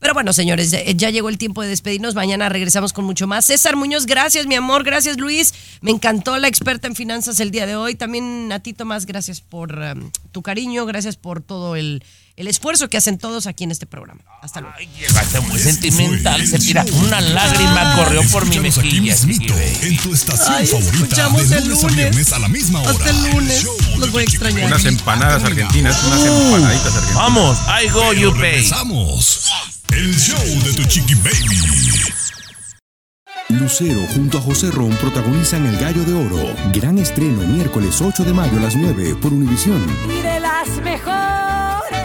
pero bueno, señores, ya, ya llegó el tiempo de despedirnos. Mañana regresamos con mucho más. César Muñoz, gracias, mi amor, gracias, Luis. Me encantó la experta en finanzas el día de hoy. También a ti, Tomás, gracias por um, tu cariño, gracias por todo el, el esfuerzo que hacen todos aquí en este programa. Hasta luego. Llegaste muy sentimental, se tira una lágrima corrió por mi mejilla. mismito, en tu estación Ay, favorita escuchamos de el lunes a lunes. viernes a la misma hora. Hasta el lunes. Los voy a extrañar. Unas empanadas argentinas, unas empanaditas argentinas. Vamos, I go, you pay. Regresamos. El show de tu chiqui baby. Lucero junto a José Ron protagonizan El Gallo de Oro. Gran estreno miércoles 8 de mayo a las 9 por Univisión. Y de las mejores.